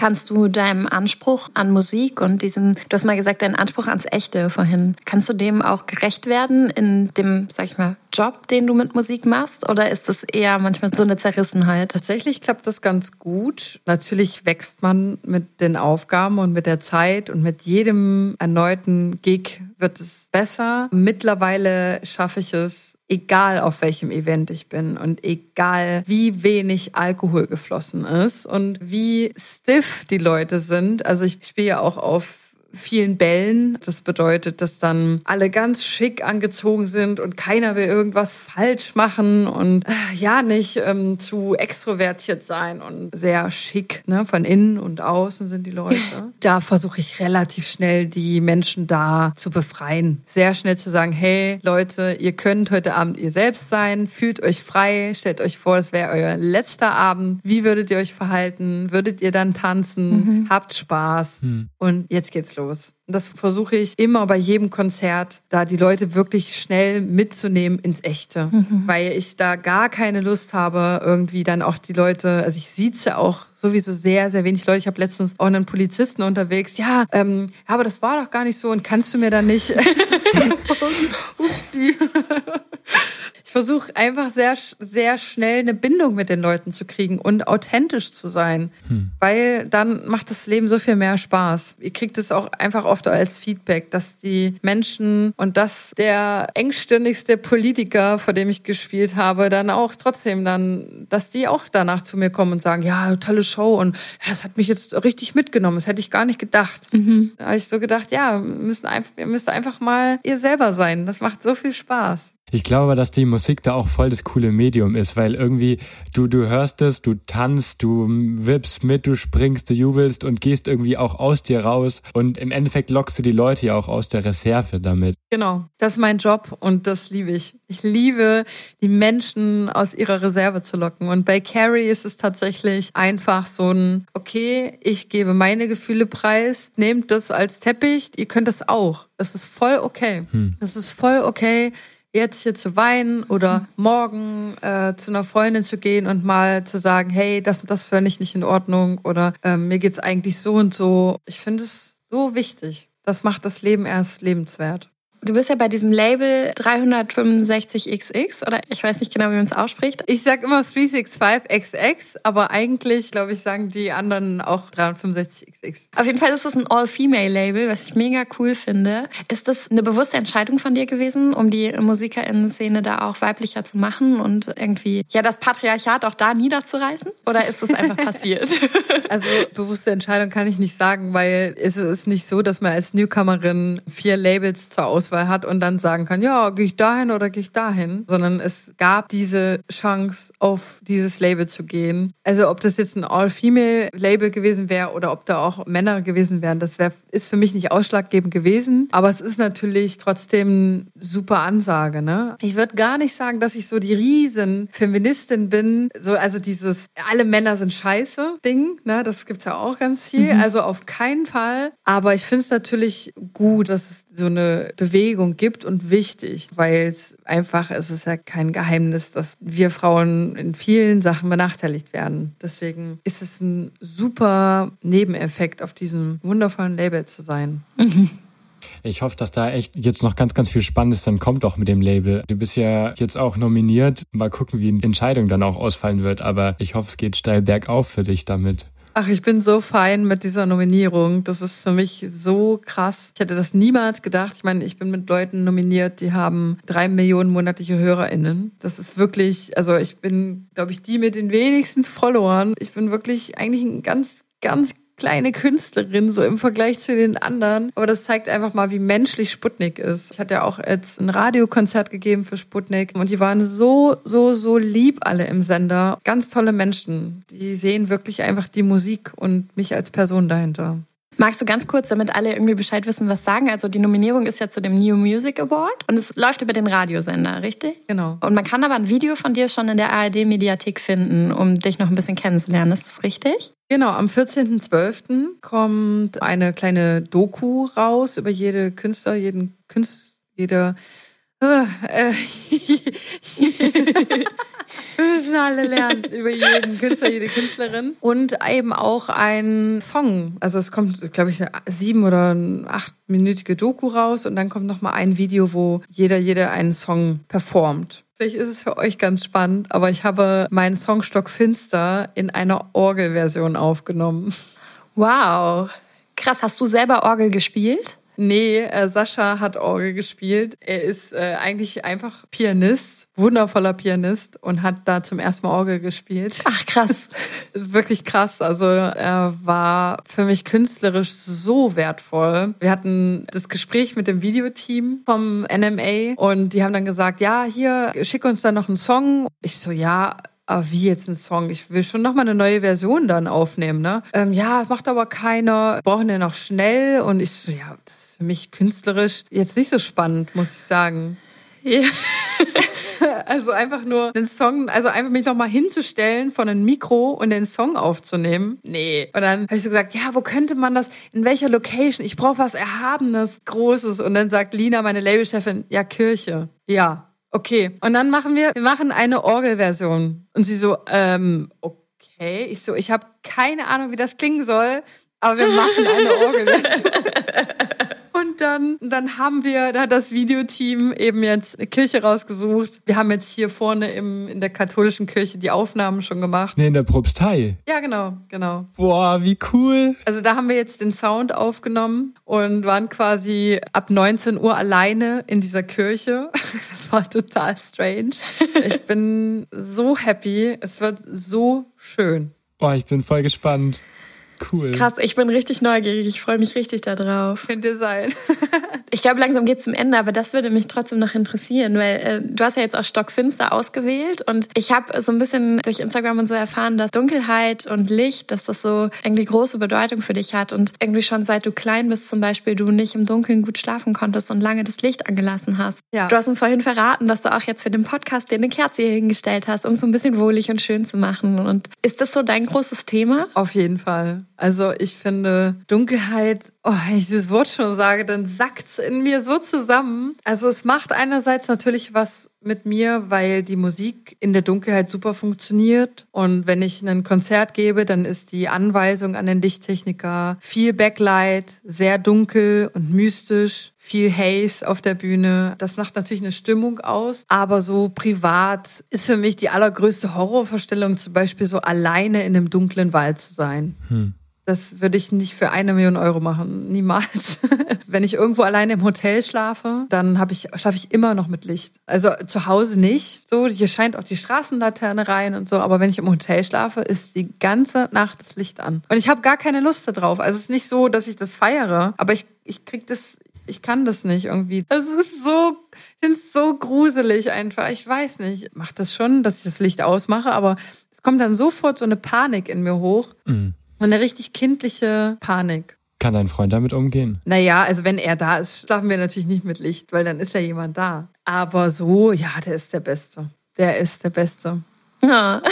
Kannst du deinem Anspruch an Musik und diesem, du hast mal gesagt, deinen Anspruch ans Echte vorhin, kannst du dem auch gerecht werden in dem, sag ich mal, Job, den du mit Musik machst? Oder ist das eher manchmal so eine Zerrissenheit? Tatsächlich klappt das ganz gut. Natürlich wächst man mit den Aufgaben und mit der Zeit und mit jedem erneuten Gig wird es besser. Mittlerweile schaffe ich es, egal auf welchem Event ich bin und egal wie wenig Alkohol geflossen ist und wie stiff die Leute sind. Also ich spiele ja auch auf vielen Bällen. Das bedeutet, dass dann alle ganz schick angezogen sind und keiner will irgendwas falsch machen und äh, ja nicht ähm, zu extrovertiert sein und sehr schick. Ne? Von innen und außen sind die Leute. da versuche ich relativ schnell die Menschen da zu befreien. Sehr schnell zu sagen, hey Leute, ihr könnt heute Abend ihr selbst sein, fühlt euch frei, stellt euch vor, es wäre euer letzter Abend. Wie würdet ihr euch verhalten? Würdet ihr dann tanzen? Mhm. Habt Spaß. Mhm. Und jetzt geht's los los. Das versuche ich immer bei jedem Konzert, da die Leute wirklich schnell mitzunehmen ins Echte. Mhm. Weil ich da gar keine Lust habe, irgendwie dann auch die Leute, also ich sieze auch sowieso sehr, sehr wenig Leute. Ich habe letztens auch einen Polizisten unterwegs. Ja, ähm, aber das war doch gar nicht so und kannst du mir dann nicht. Upsi. Ich versuche einfach sehr, sehr schnell eine Bindung mit den Leuten zu kriegen und authentisch zu sein, hm. weil dann macht das Leben so viel mehr Spaß. Ihr kriegt es auch einfach oft als Feedback, dass die Menschen und dass der engstirnigste Politiker, vor dem ich gespielt habe, dann auch trotzdem dann, dass die auch danach zu mir kommen und sagen, ja, tolle Show und ja, das hat mich jetzt richtig mitgenommen, das hätte ich gar nicht gedacht. Mhm. Da habe ich so gedacht, ja, müssen einfach, ihr müsst einfach mal ihr selber sein. Das macht so viel Spaß. Ich glaube, dass die Musik da auch voll das coole Medium ist, weil irgendwie du, du hörst es, du tanzt, du wippst mit, du springst, du jubelst und gehst irgendwie auch aus dir raus und im Endeffekt lockst du die Leute ja auch aus der Reserve damit. Genau, das ist mein Job und das liebe ich. Ich liebe, die Menschen aus ihrer Reserve zu locken und bei Carrie ist es tatsächlich einfach so ein, okay, ich gebe meine Gefühle preis, nehmt das als Teppich, ihr könnt das auch. Das ist voll okay. Hm. Das ist voll okay jetzt hier zu weinen oder morgen äh, zu einer Freundin zu gehen und mal zu sagen, hey, das und das fand ich nicht in Ordnung oder äh, mir geht's eigentlich so und so. Ich finde es so wichtig. Das macht das Leben erst lebenswert. Du bist ja bei diesem Label 365XX oder ich weiß nicht genau, wie man es ausspricht. Ich sag immer 365XX, aber eigentlich, glaube ich, sagen die anderen auch 365XX. Auf jeden Fall ist es ein All-Female-Label, was ich mega cool finde. Ist das eine bewusste Entscheidung von dir gewesen, um die MusikerInnen-Szene da auch weiblicher zu machen und irgendwie, ja, das Patriarchat auch da niederzureißen? Oder ist das einfach passiert? Also bewusste Entscheidung kann ich nicht sagen, weil es ist nicht so, dass man als Newcomerin vier Labels zur Auswahl Auswahl hat und dann sagen kann, ja, gehe ich dahin oder gehe ich dahin, sondern es gab diese Chance, auf dieses Label zu gehen. Also ob das jetzt ein All-Female-Label gewesen wäre oder ob da auch Männer gewesen wären, das wär, ist für mich nicht ausschlaggebend gewesen. Aber es ist natürlich trotzdem super Ansage. Ne? Ich würde gar nicht sagen, dass ich so die riesen Feministin bin. So, also dieses alle Männer sind scheiße Ding, ne? das gibt's ja auch ganz viel. Mhm. Also auf keinen Fall. Aber ich finde es natürlich gut, dass es so eine Bewegung Bewegung gibt und wichtig, weil es einfach, es ist ja kein Geheimnis, dass wir Frauen in vielen Sachen benachteiligt werden. Deswegen ist es ein super Nebeneffekt, auf diesem wundervollen Label zu sein. Ich hoffe, dass da echt jetzt noch ganz, ganz viel Spannendes dann kommt auch mit dem Label. Du bist ja jetzt auch nominiert. Mal gucken, wie die Entscheidung dann auch ausfallen wird. Aber ich hoffe, es geht steil bergauf für dich damit. Ach, ich bin so fein mit dieser Nominierung. Das ist für mich so krass. Ich hätte das niemals gedacht. Ich meine, ich bin mit Leuten nominiert, die haben drei Millionen monatliche HörerInnen. Das ist wirklich, also ich bin, glaube ich, die mit den wenigsten Followern. Ich bin wirklich eigentlich ein ganz, ganz kleine Künstlerin, so im Vergleich zu den anderen. Aber das zeigt einfach mal, wie menschlich Sputnik ist. Ich hatte ja auch jetzt ein Radiokonzert gegeben für Sputnik und die waren so, so, so lieb alle im Sender. Ganz tolle Menschen. Die sehen wirklich einfach die Musik und mich als Person dahinter. Magst du ganz kurz, damit alle irgendwie Bescheid wissen, was sagen? Also die Nominierung ist ja zu dem New Music Award und es läuft über den Radiosender, richtig? Genau. Und man kann aber ein Video von dir schon in der ARD-Mediathek finden, um dich noch ein bisschen kennenzulernen. Ist das richtig? Genau, am 14.12. kommt eine kleine Doku raus über jede Künstler, jeden Künstler, jede Äh, Wir müssen alle lernen über jeden Künstler, jede Künstlerin. Und eben auch ein Song. Also es kommt, glaube ich, eine sieben- oder achtminütige Doku raus und dann kommt noch mal ein Video, wo jeder, jeder einen Song performt. Vielleicht ist es für euch ganz spannend, aber ich habe meinen Song Stock Finster in einer Orgelversion aufgenommen. Wow. Krass, hast du selber Orgel gespielt? Nee, äh, Sascha hat Orgel gespielt. Er ist äh, eigentlich einfach Pianist, wundervoller Pianist und hat da zum ersten Mal Orgel gespielt. Ach, krass. Wirklich krass. Also er war für mich künstlerisch so wertvoll. Wir hatten das Gespräch mit dem Videoteam vom NMA und die haben dann gesagt, ja, hier, schick uns dann noch einen Song. Ich so, ja, aber wie jetzt ein Song? Ich will schon noch mal eine neue Version dann aufnehmen, ne? Ähm, ja, macht aber keiner. Wir brauchen den noch schnell. Und ich so, ja, das ist für mich künstlerisch jetzt nicht so spannend, muss ich sagen. Ja. Also einfach nur den Song, also einfach mich noch mal hinzustellen von einem Mikro und den Song aufzunehmen. Nee. Und dann habe ich so gesagt, ja, wo könnte man das, in welcher Location? Ich brauche was Erhabenes, Großes. Und dann sagt Lina, meine Labelchefin, ja, Kirche. Ja, okay. Und dann machen wir, wir machen eine Orgelversion. Und sie so, ähm, okay. Ich so, ich habe keine Ahnung, wie das klingen soll, aber wir machen eine Orgelversion. Und dann, dann haben wir da das Videoteam eben jetzt eine Kirche rausgesucht. Wir haben jetzt hier vorne im, in der katholischen Kirche die Aufnahmen schon gemacht. Nee, in der Propstei. Ja, genau, genau. Boah, wie cool. Also da haben wir jetzt den Sound aufgenommen und waren quasi ab 19 Uhr alleine in dieser Kirche. Das war total strange. Ich bin so happy. Es wird so schön. Boah, ich bin voll gespannt. Cool. Krass, ich bin richtig neugierig. Ich freue mich richtig darauf. Könnt ihr sein. Ich glaube, langsam geht's zum Ende, aber das würde mich trotzdem noch interessieren, weil äh, du hast ja jetzt auch Stockfinster ausgewählt und ich habe so ein bisschen durch Instagram und so erfahren, dass Dunkelheit und Licht, dass das so irgendwie große Bedeutung für dich hat und irgendwie schon seit du klein bist zum Beispiel, du nicht im Dunkeln gut schlafen konntest und lange das Licht angelassen hast. Ja. Du hast uns vorhin verraten, dass du auch jetzt für den Podcast dir eine Kerze hier hingestellt hast, um es so ein bisschen wohlig und schön zu machen. Und ist das so dein großes Thema? Auf jeden Fall. Also ich finde Dunkelheit, oh, wenn ich dieses Wort schon sage, dann sackt's in mir so zusammen. Also es macht einerseits natürlich was mit mir, weil die Musik in der Dunkelheit super funktioniert. Und wenn ich ein Konzert gebe, dann ist die Anweisung an den Lichttechniker viel Backlight, sehr dunkel und mystisch, viel Haze auf der Bühne. Das macht natürlich eine Stimmung aus. Aber so privat ist für mich die allergrößte Horrorvorstellung zum Beispiel so alleine in einem dunklen Wald zu sein. Hm. Das würde ich nicht für eine Million Euro machen. Niemals. Wenn ich irgendwo alleine im Hotel schlafe, dann habe ich, schlafe ich immer noch mit Licht. Also zu Hause nicht. So, hier scheint auch die Straßenlaterne rein und so. Aber wenn ich im Hotel schlafe, ist die ganze Nacht das Licht an. Und ich habe gar keine Lust darauf. Also es ist nicht so, dass ich das feiere. Aber ich, ich krieg das, ich kann das nicht irgendwie. Es ist so, ich finde es so gruselig einfach. Ich weiß nicht. Macht das schon, dass ich das Licht ausmache, aber es kommt dann sofort so eine Panik in mir hoch. Mhm. Und eine richtig kindliche Panik. Kann dein Freund damit umgehen? Naja, also wenn er da ist, schlafen wir natürlich nicht mit Licht, weil dann ist ja jemand da. Aber so, ja, der ist der Beste. Der ist der Beste. Ja.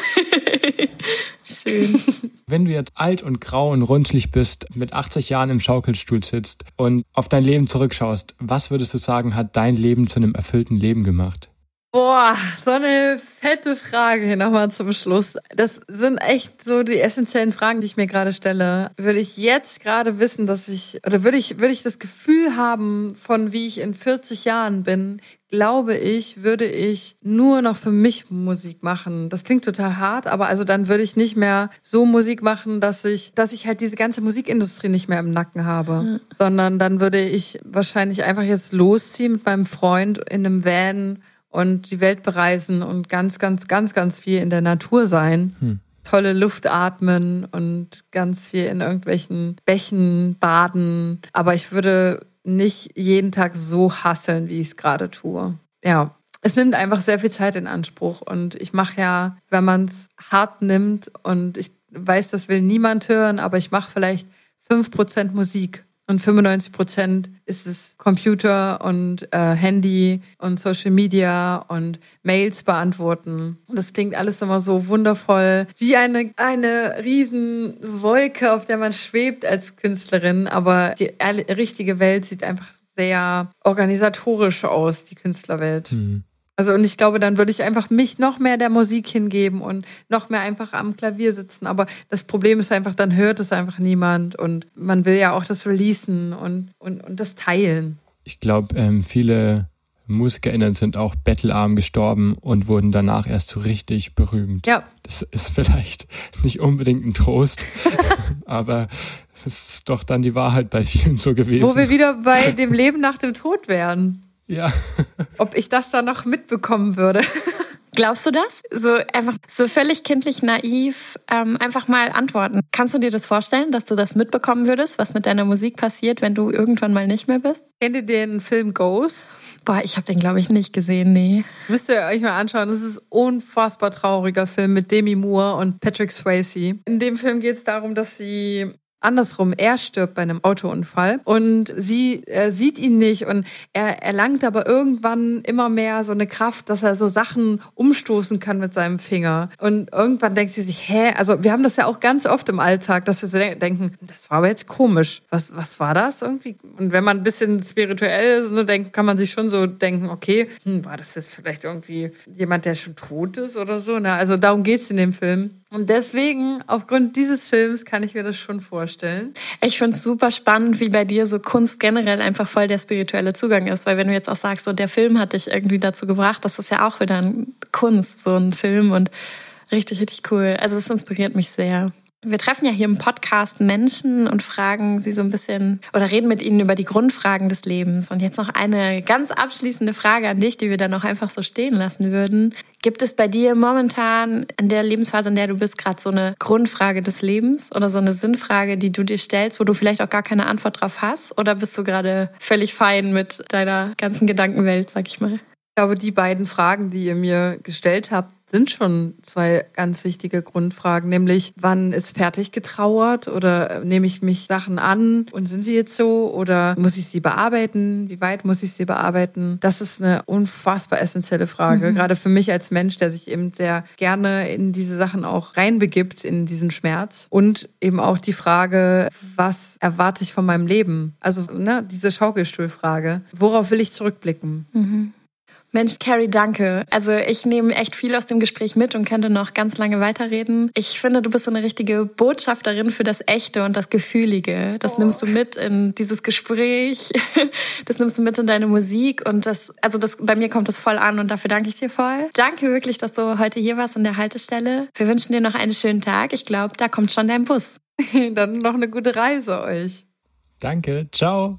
Schön. Wenn du jetzt alt und grau und runzlig bist, mit 80 Jahren im Schaukelstuhl sitzt und auf dein Leben zurückschaust, was würdest du sagen, hat dein Leben zu einem erfüllten Leben gemacht? Boah, so eine fette Frage hier nochmal zum Schluss. Das sind echt so die essentiellen Fragen, die ich mir gerade stelle. Würde ich jetzt gerade wissen, dass ich, oder würde ich, würde ich das Gefühl haben, von wie ich in 40 Jahren bin, glaube ich, würde ich nur noch für mich Musik machen. Das klingt total hart, aber also dann würde ich nicht mehr so Musik machen, dass ich, dass ich halt diese ganze Musikindustrie nicht mehr im Nacken habe, Mhm. sondern dann würde ich wahrscheinlich einfach jetzt losziehen mit meinem Freund in einem Van und die Welt bereisen und ganz, ganz, ganz, ganz viel in der Natur sein. Hm. Tolle Luft atmen und ganz viel in irgendwelchen Bächen baden. Aber ich würde nicht jeden Tag so hasseln, wie ich es gerade tue. Ja, es nimmt einfach sehr viel Zeit in Anspruch. Und ich mache ja, wenn man es hart nimmt, und ich weiß, das will niemand hören, aber ich mache vielleicht 5% Musik. Und 95 Prozent ist es Computer und äh, Handy und Social Media und Mails beantworten. Und das klingt alles immer so wundervoll, wie eine, eine riesen Wolke, auf der man schwebt als Künstlerin. Aber die richtige Welt sieht einfach sehr organisatorisch aus, die Künstlerwelt. Mhm. Also und ich glaube, dann würde ich einfach mich noch mehr der Musik hingeben und noch mehr einfach am Klavier sitzen. Aber das Problem ist einfach, dann hört es einfach niemand und man will ja auch das releasen und, und, und das teilen. Ich glaube, ähm, viele MusikerInnen sind auch bettelarm gestorben und wurden danach erst so richtig berühmt. Ja. Das ist vielleicht nicht unbedingt ein Trost, aber es ist doch dann die Wahrheit bei vielen so gewesen. Wo wir wieder bei dem Leben nach dem Tod wären. Ja. Ob ich das dann noch mitbekommen würde. Glaubst du das? So einfach so völlig kindlich naiv ähm, einfach mal antworten. Kannst du dir das vorstellen, dass du das mitbekommen würdest, was mit deiner Musik passiert, wenn du irgendwann mal nicht mehr bist? Kennt ihr den Film Ghost? Boah, ich habe den glaube ich nicht gesehen, nee. Müsst ihr euch mal anschauen. Das ist ein unfassbar trauriger Film mit Demi Moore und Patrick Swayze. In dem Film geht es darum, dass sie Andersrum, er stirbt bei einem Autounfall und sie äh, sieht ihn nicht und er erlangt aber irgendwann immer mehr so eine Kraft, dass er so Sachen umstoßen kann mit seinem Finger. Und irgendwann denkt sie sich, hä, also wir haben das ja auch ganz oft im Alltag, dass wir so denken, das war aber jetzt komisch. Was, was war das irgendwie? Und wenn man ein bisschen spirituell so denkt, kann man sich schon so denken, okay, hm, war das jetzt vielleicht irgendwie jemand, der schon tot ist oder so? Ne? Also darum geht's in dem Film. Und deswegen, aufgrund dieses Films, kann ich mir das schon vorstellen. Ich finde es super spannend, wie bei dir so Kunst generell einfach voll der spirituelle Zugang ist. Weil wenn du jetzt auch sagst, so der Film hat dich irgendwie dazu gebracht, das ist ja auch wieder ein Kunst, so ein Film und richtig, richtig cool. Also es inspiriert mich sehr. Wir treffen ja hier im Podcast Menschen und fragen sie so ein bisschen oder reden mit ihnen über die Grundfragen des Lebens. Und jetzt noch eine ganz abschließende Frage an dich, die wir dann noch einfach so stehen lassen würden. Gibt es bei dir momentan in der Lebensphase, in der du bist, gerade so eine Grundfrage des Lebens oder so eine Sinnfrage, die du dir stellst, wo du vielleicht auch gar keine Antwort drauf hast? Oder bist du gerade völlig fein mit deiner ganzen Gedankenwelt, sag ich mal? Ich glaube, die beiden Fragen, die ihr mir gestellt habt, sind schon zwei ganz wichtige Grundfragen, nämlich wann ist fertig getrauert oder nehme ich mich Sachen an und sind sie jetzt so oder muss ich sie bearbeiten? Wie weit muss ich sie bearbeiten? Das ist eine unfassbar essentielle Frage, mhm. gerade für mich als Mensch, der sich eben sehr gerne in diese Sachen auch reinbegibt, in diesen Schmerz und eben auch die Frage, was erwarte ich von meinem Leben? Also ne, diese Schaukelstuhlfrage, worauf will ich zurückblicken? Mhm. Mensch, Carrie, danke. Also ich nehme echt viel aus dem Gespräch mit und könnte noch ganz lange weiterreden. Ich finde, du bist so eine richtige Botschafterin für das Echte und das Gefühlige. Das oh. nimmst du mit in dieses Gespräch. Das nimmst du mit in deine Musik und das, also das, bei mir kommt das voll an und dafür danke ich dir voll. Danke wirklich, dass du heute hier warst an der Haltestelle. Wir wünschen dir noch einen schönen Tag. Ich glaube, da kommt schon dein Bus. Dann noch eine gute Reise euch. Danke. Ciao.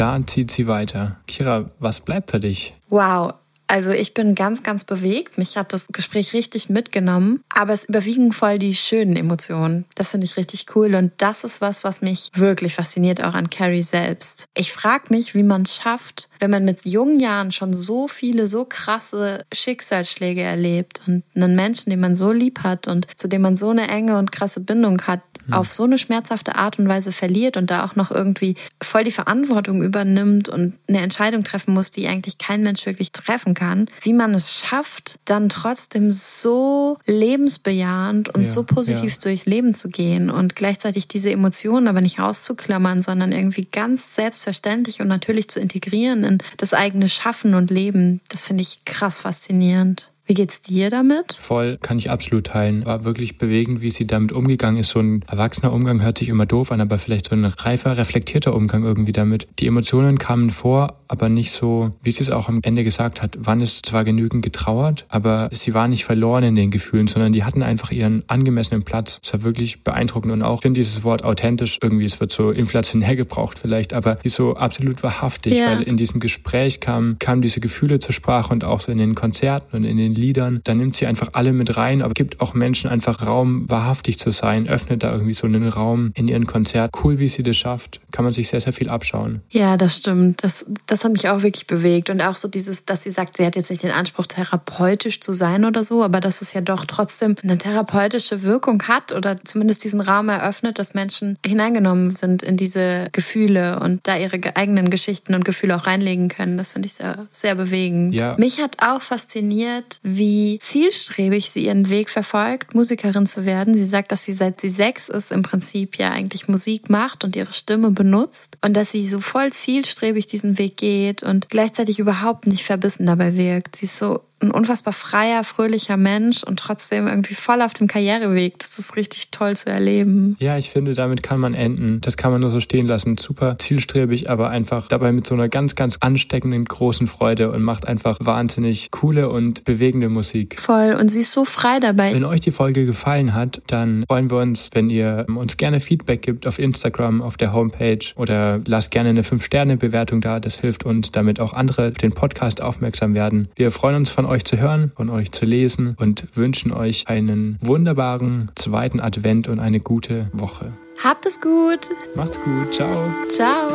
Da zieht sie weiter. Kira, was bleibt für dich? Wow, also ich bin ganz, ganz bewegt. Mich hat das Gespräch richtig mitgenommen. Aber es überwiegen voll die schönen Emotionen. Das finde ich richtig cool. Und das ist was, was mich wirklich fasziniert, auch an Carrie selbst. Ich frage mich, wie man es schafft, wenn man mit jungen Jahren schon so viele, so krasse Schicksalsschläge erlebt und einen Menschen, den man so lieb hat und zu dem man so eine enge und krasse Bindung hat, hm. auf so eine schmerzhafte Art und Weise verliert und da auch noch irgendwie voll die Verantwortung übernimmt und eine Entscheidung treffen muss, die eigentlich kein Mensch wirklich treffen kann, wie man es schafft, dann trotzdem so lebensbejahend und ja, so positiv ja. durchs Leben zu gehen und gleichzeitig diese Emotionen aber nicht auszuklammern, sondern irgendwie ganz selbstverständlich und natürlich zu integrieren in das eigene Schaffen und Leben. Das finde ich krass faszinierend. Wie geht's dir damit? Voll, kann ich absolut teilen. War wirklich bewegend, wie sie damit umgegangen ist. So ein erwachsener Umgang hört sich immer doof an, aber vielleicht so ein reifer, reflektierter Umgang irgendwie damit. Die Emotionen kamen vor, aber nicht so, wie sie es auch am Ende gesagt hat. Wann ist zwar genügend getrauert, aber sie war nicht verloren in den Gefühlen, sondern die hatten einfach ihren angemessenen Platz. Es war wirklich beeindruckend und auch, ich finde dieses Wort authentisch irgendwie, es wird so inflationär gebraucht vielleicht, aber die ist so absolut wahrhaftig, yeah. weil in diesem Gespräch kam, kamen diese Gefühle zur Sprache und auch so in den Konzerten und in den Liedern, da nimmt sie einfach alle mit rein, aber gibt auch Menschen einfach Raum, wahrhaftig zu sein, öffnet da irgendwie so einen Raum in ihren Konzert. Cool, wie sie das schafft. Kann man sich sehr, sehr viel abschauen. Ja, das stimmt. Das, das hat mich auch wirklich bewegt. Und auch so dieses, dass sie sagt, sie hat jetzt nicht den Anspruch, therapeutisch zu sein oder so, aber dass es ja doch trotzdem eine therapeutische Wirkung hat oder zumindest diesen Raum eröffnet, dass Menschen hineingenommen sind in diese Gefühle und da ihre eigenen Geschichten und Gefühle auch reinlegen können. Das finde ich sehr, sehr bewegend. Ja. Mich hat auch fasziniert, wie zielstrebig sie ihren Weg verfolgt, Musikerin zu werden. Sie sagt, dass sie seit sie sechs ist im Prinzip ja eigentlich Musik macht und ihre Stimme benutzt und dass sie so voll zielstrebig diesen Weg geht und gleichzeitig überhaupt nicht verbissen dabei wirkt. Sie ist so ein unfassbar freier, fröhlicher Mensch und trotzdem irgendwie voll auf dem Karriereweg. Das ist richtig toll zu erleben. Ja, ich finde, damit kann man enden. Das kann man nur so stehen lassen. Super zielstrebig, aber einfach dabei mit so einer ganz, ganz ansteckenden großen Freude und macht einfach wahnsinnig coole und bewegende Musik. Voll. Und sie ist so frei dabei. Wenn euch die Folge gefallen hat, dann freuen wir uns, wenn ihr uns gerne Feedback gibt auf Instagram, auf der Homepage oder lasst gerne eine 5-Sterne-Bewertung da. Das hilft uns, damit auch andere den Podcast aufmerksam werden. Wir freuen uns von euch zu hören, von euch zu lesen und wünschen euch einen wunderbaren zweiten Advent und eine gute Woche. Habt es gut. Macht's gut. Ciao. Ciao.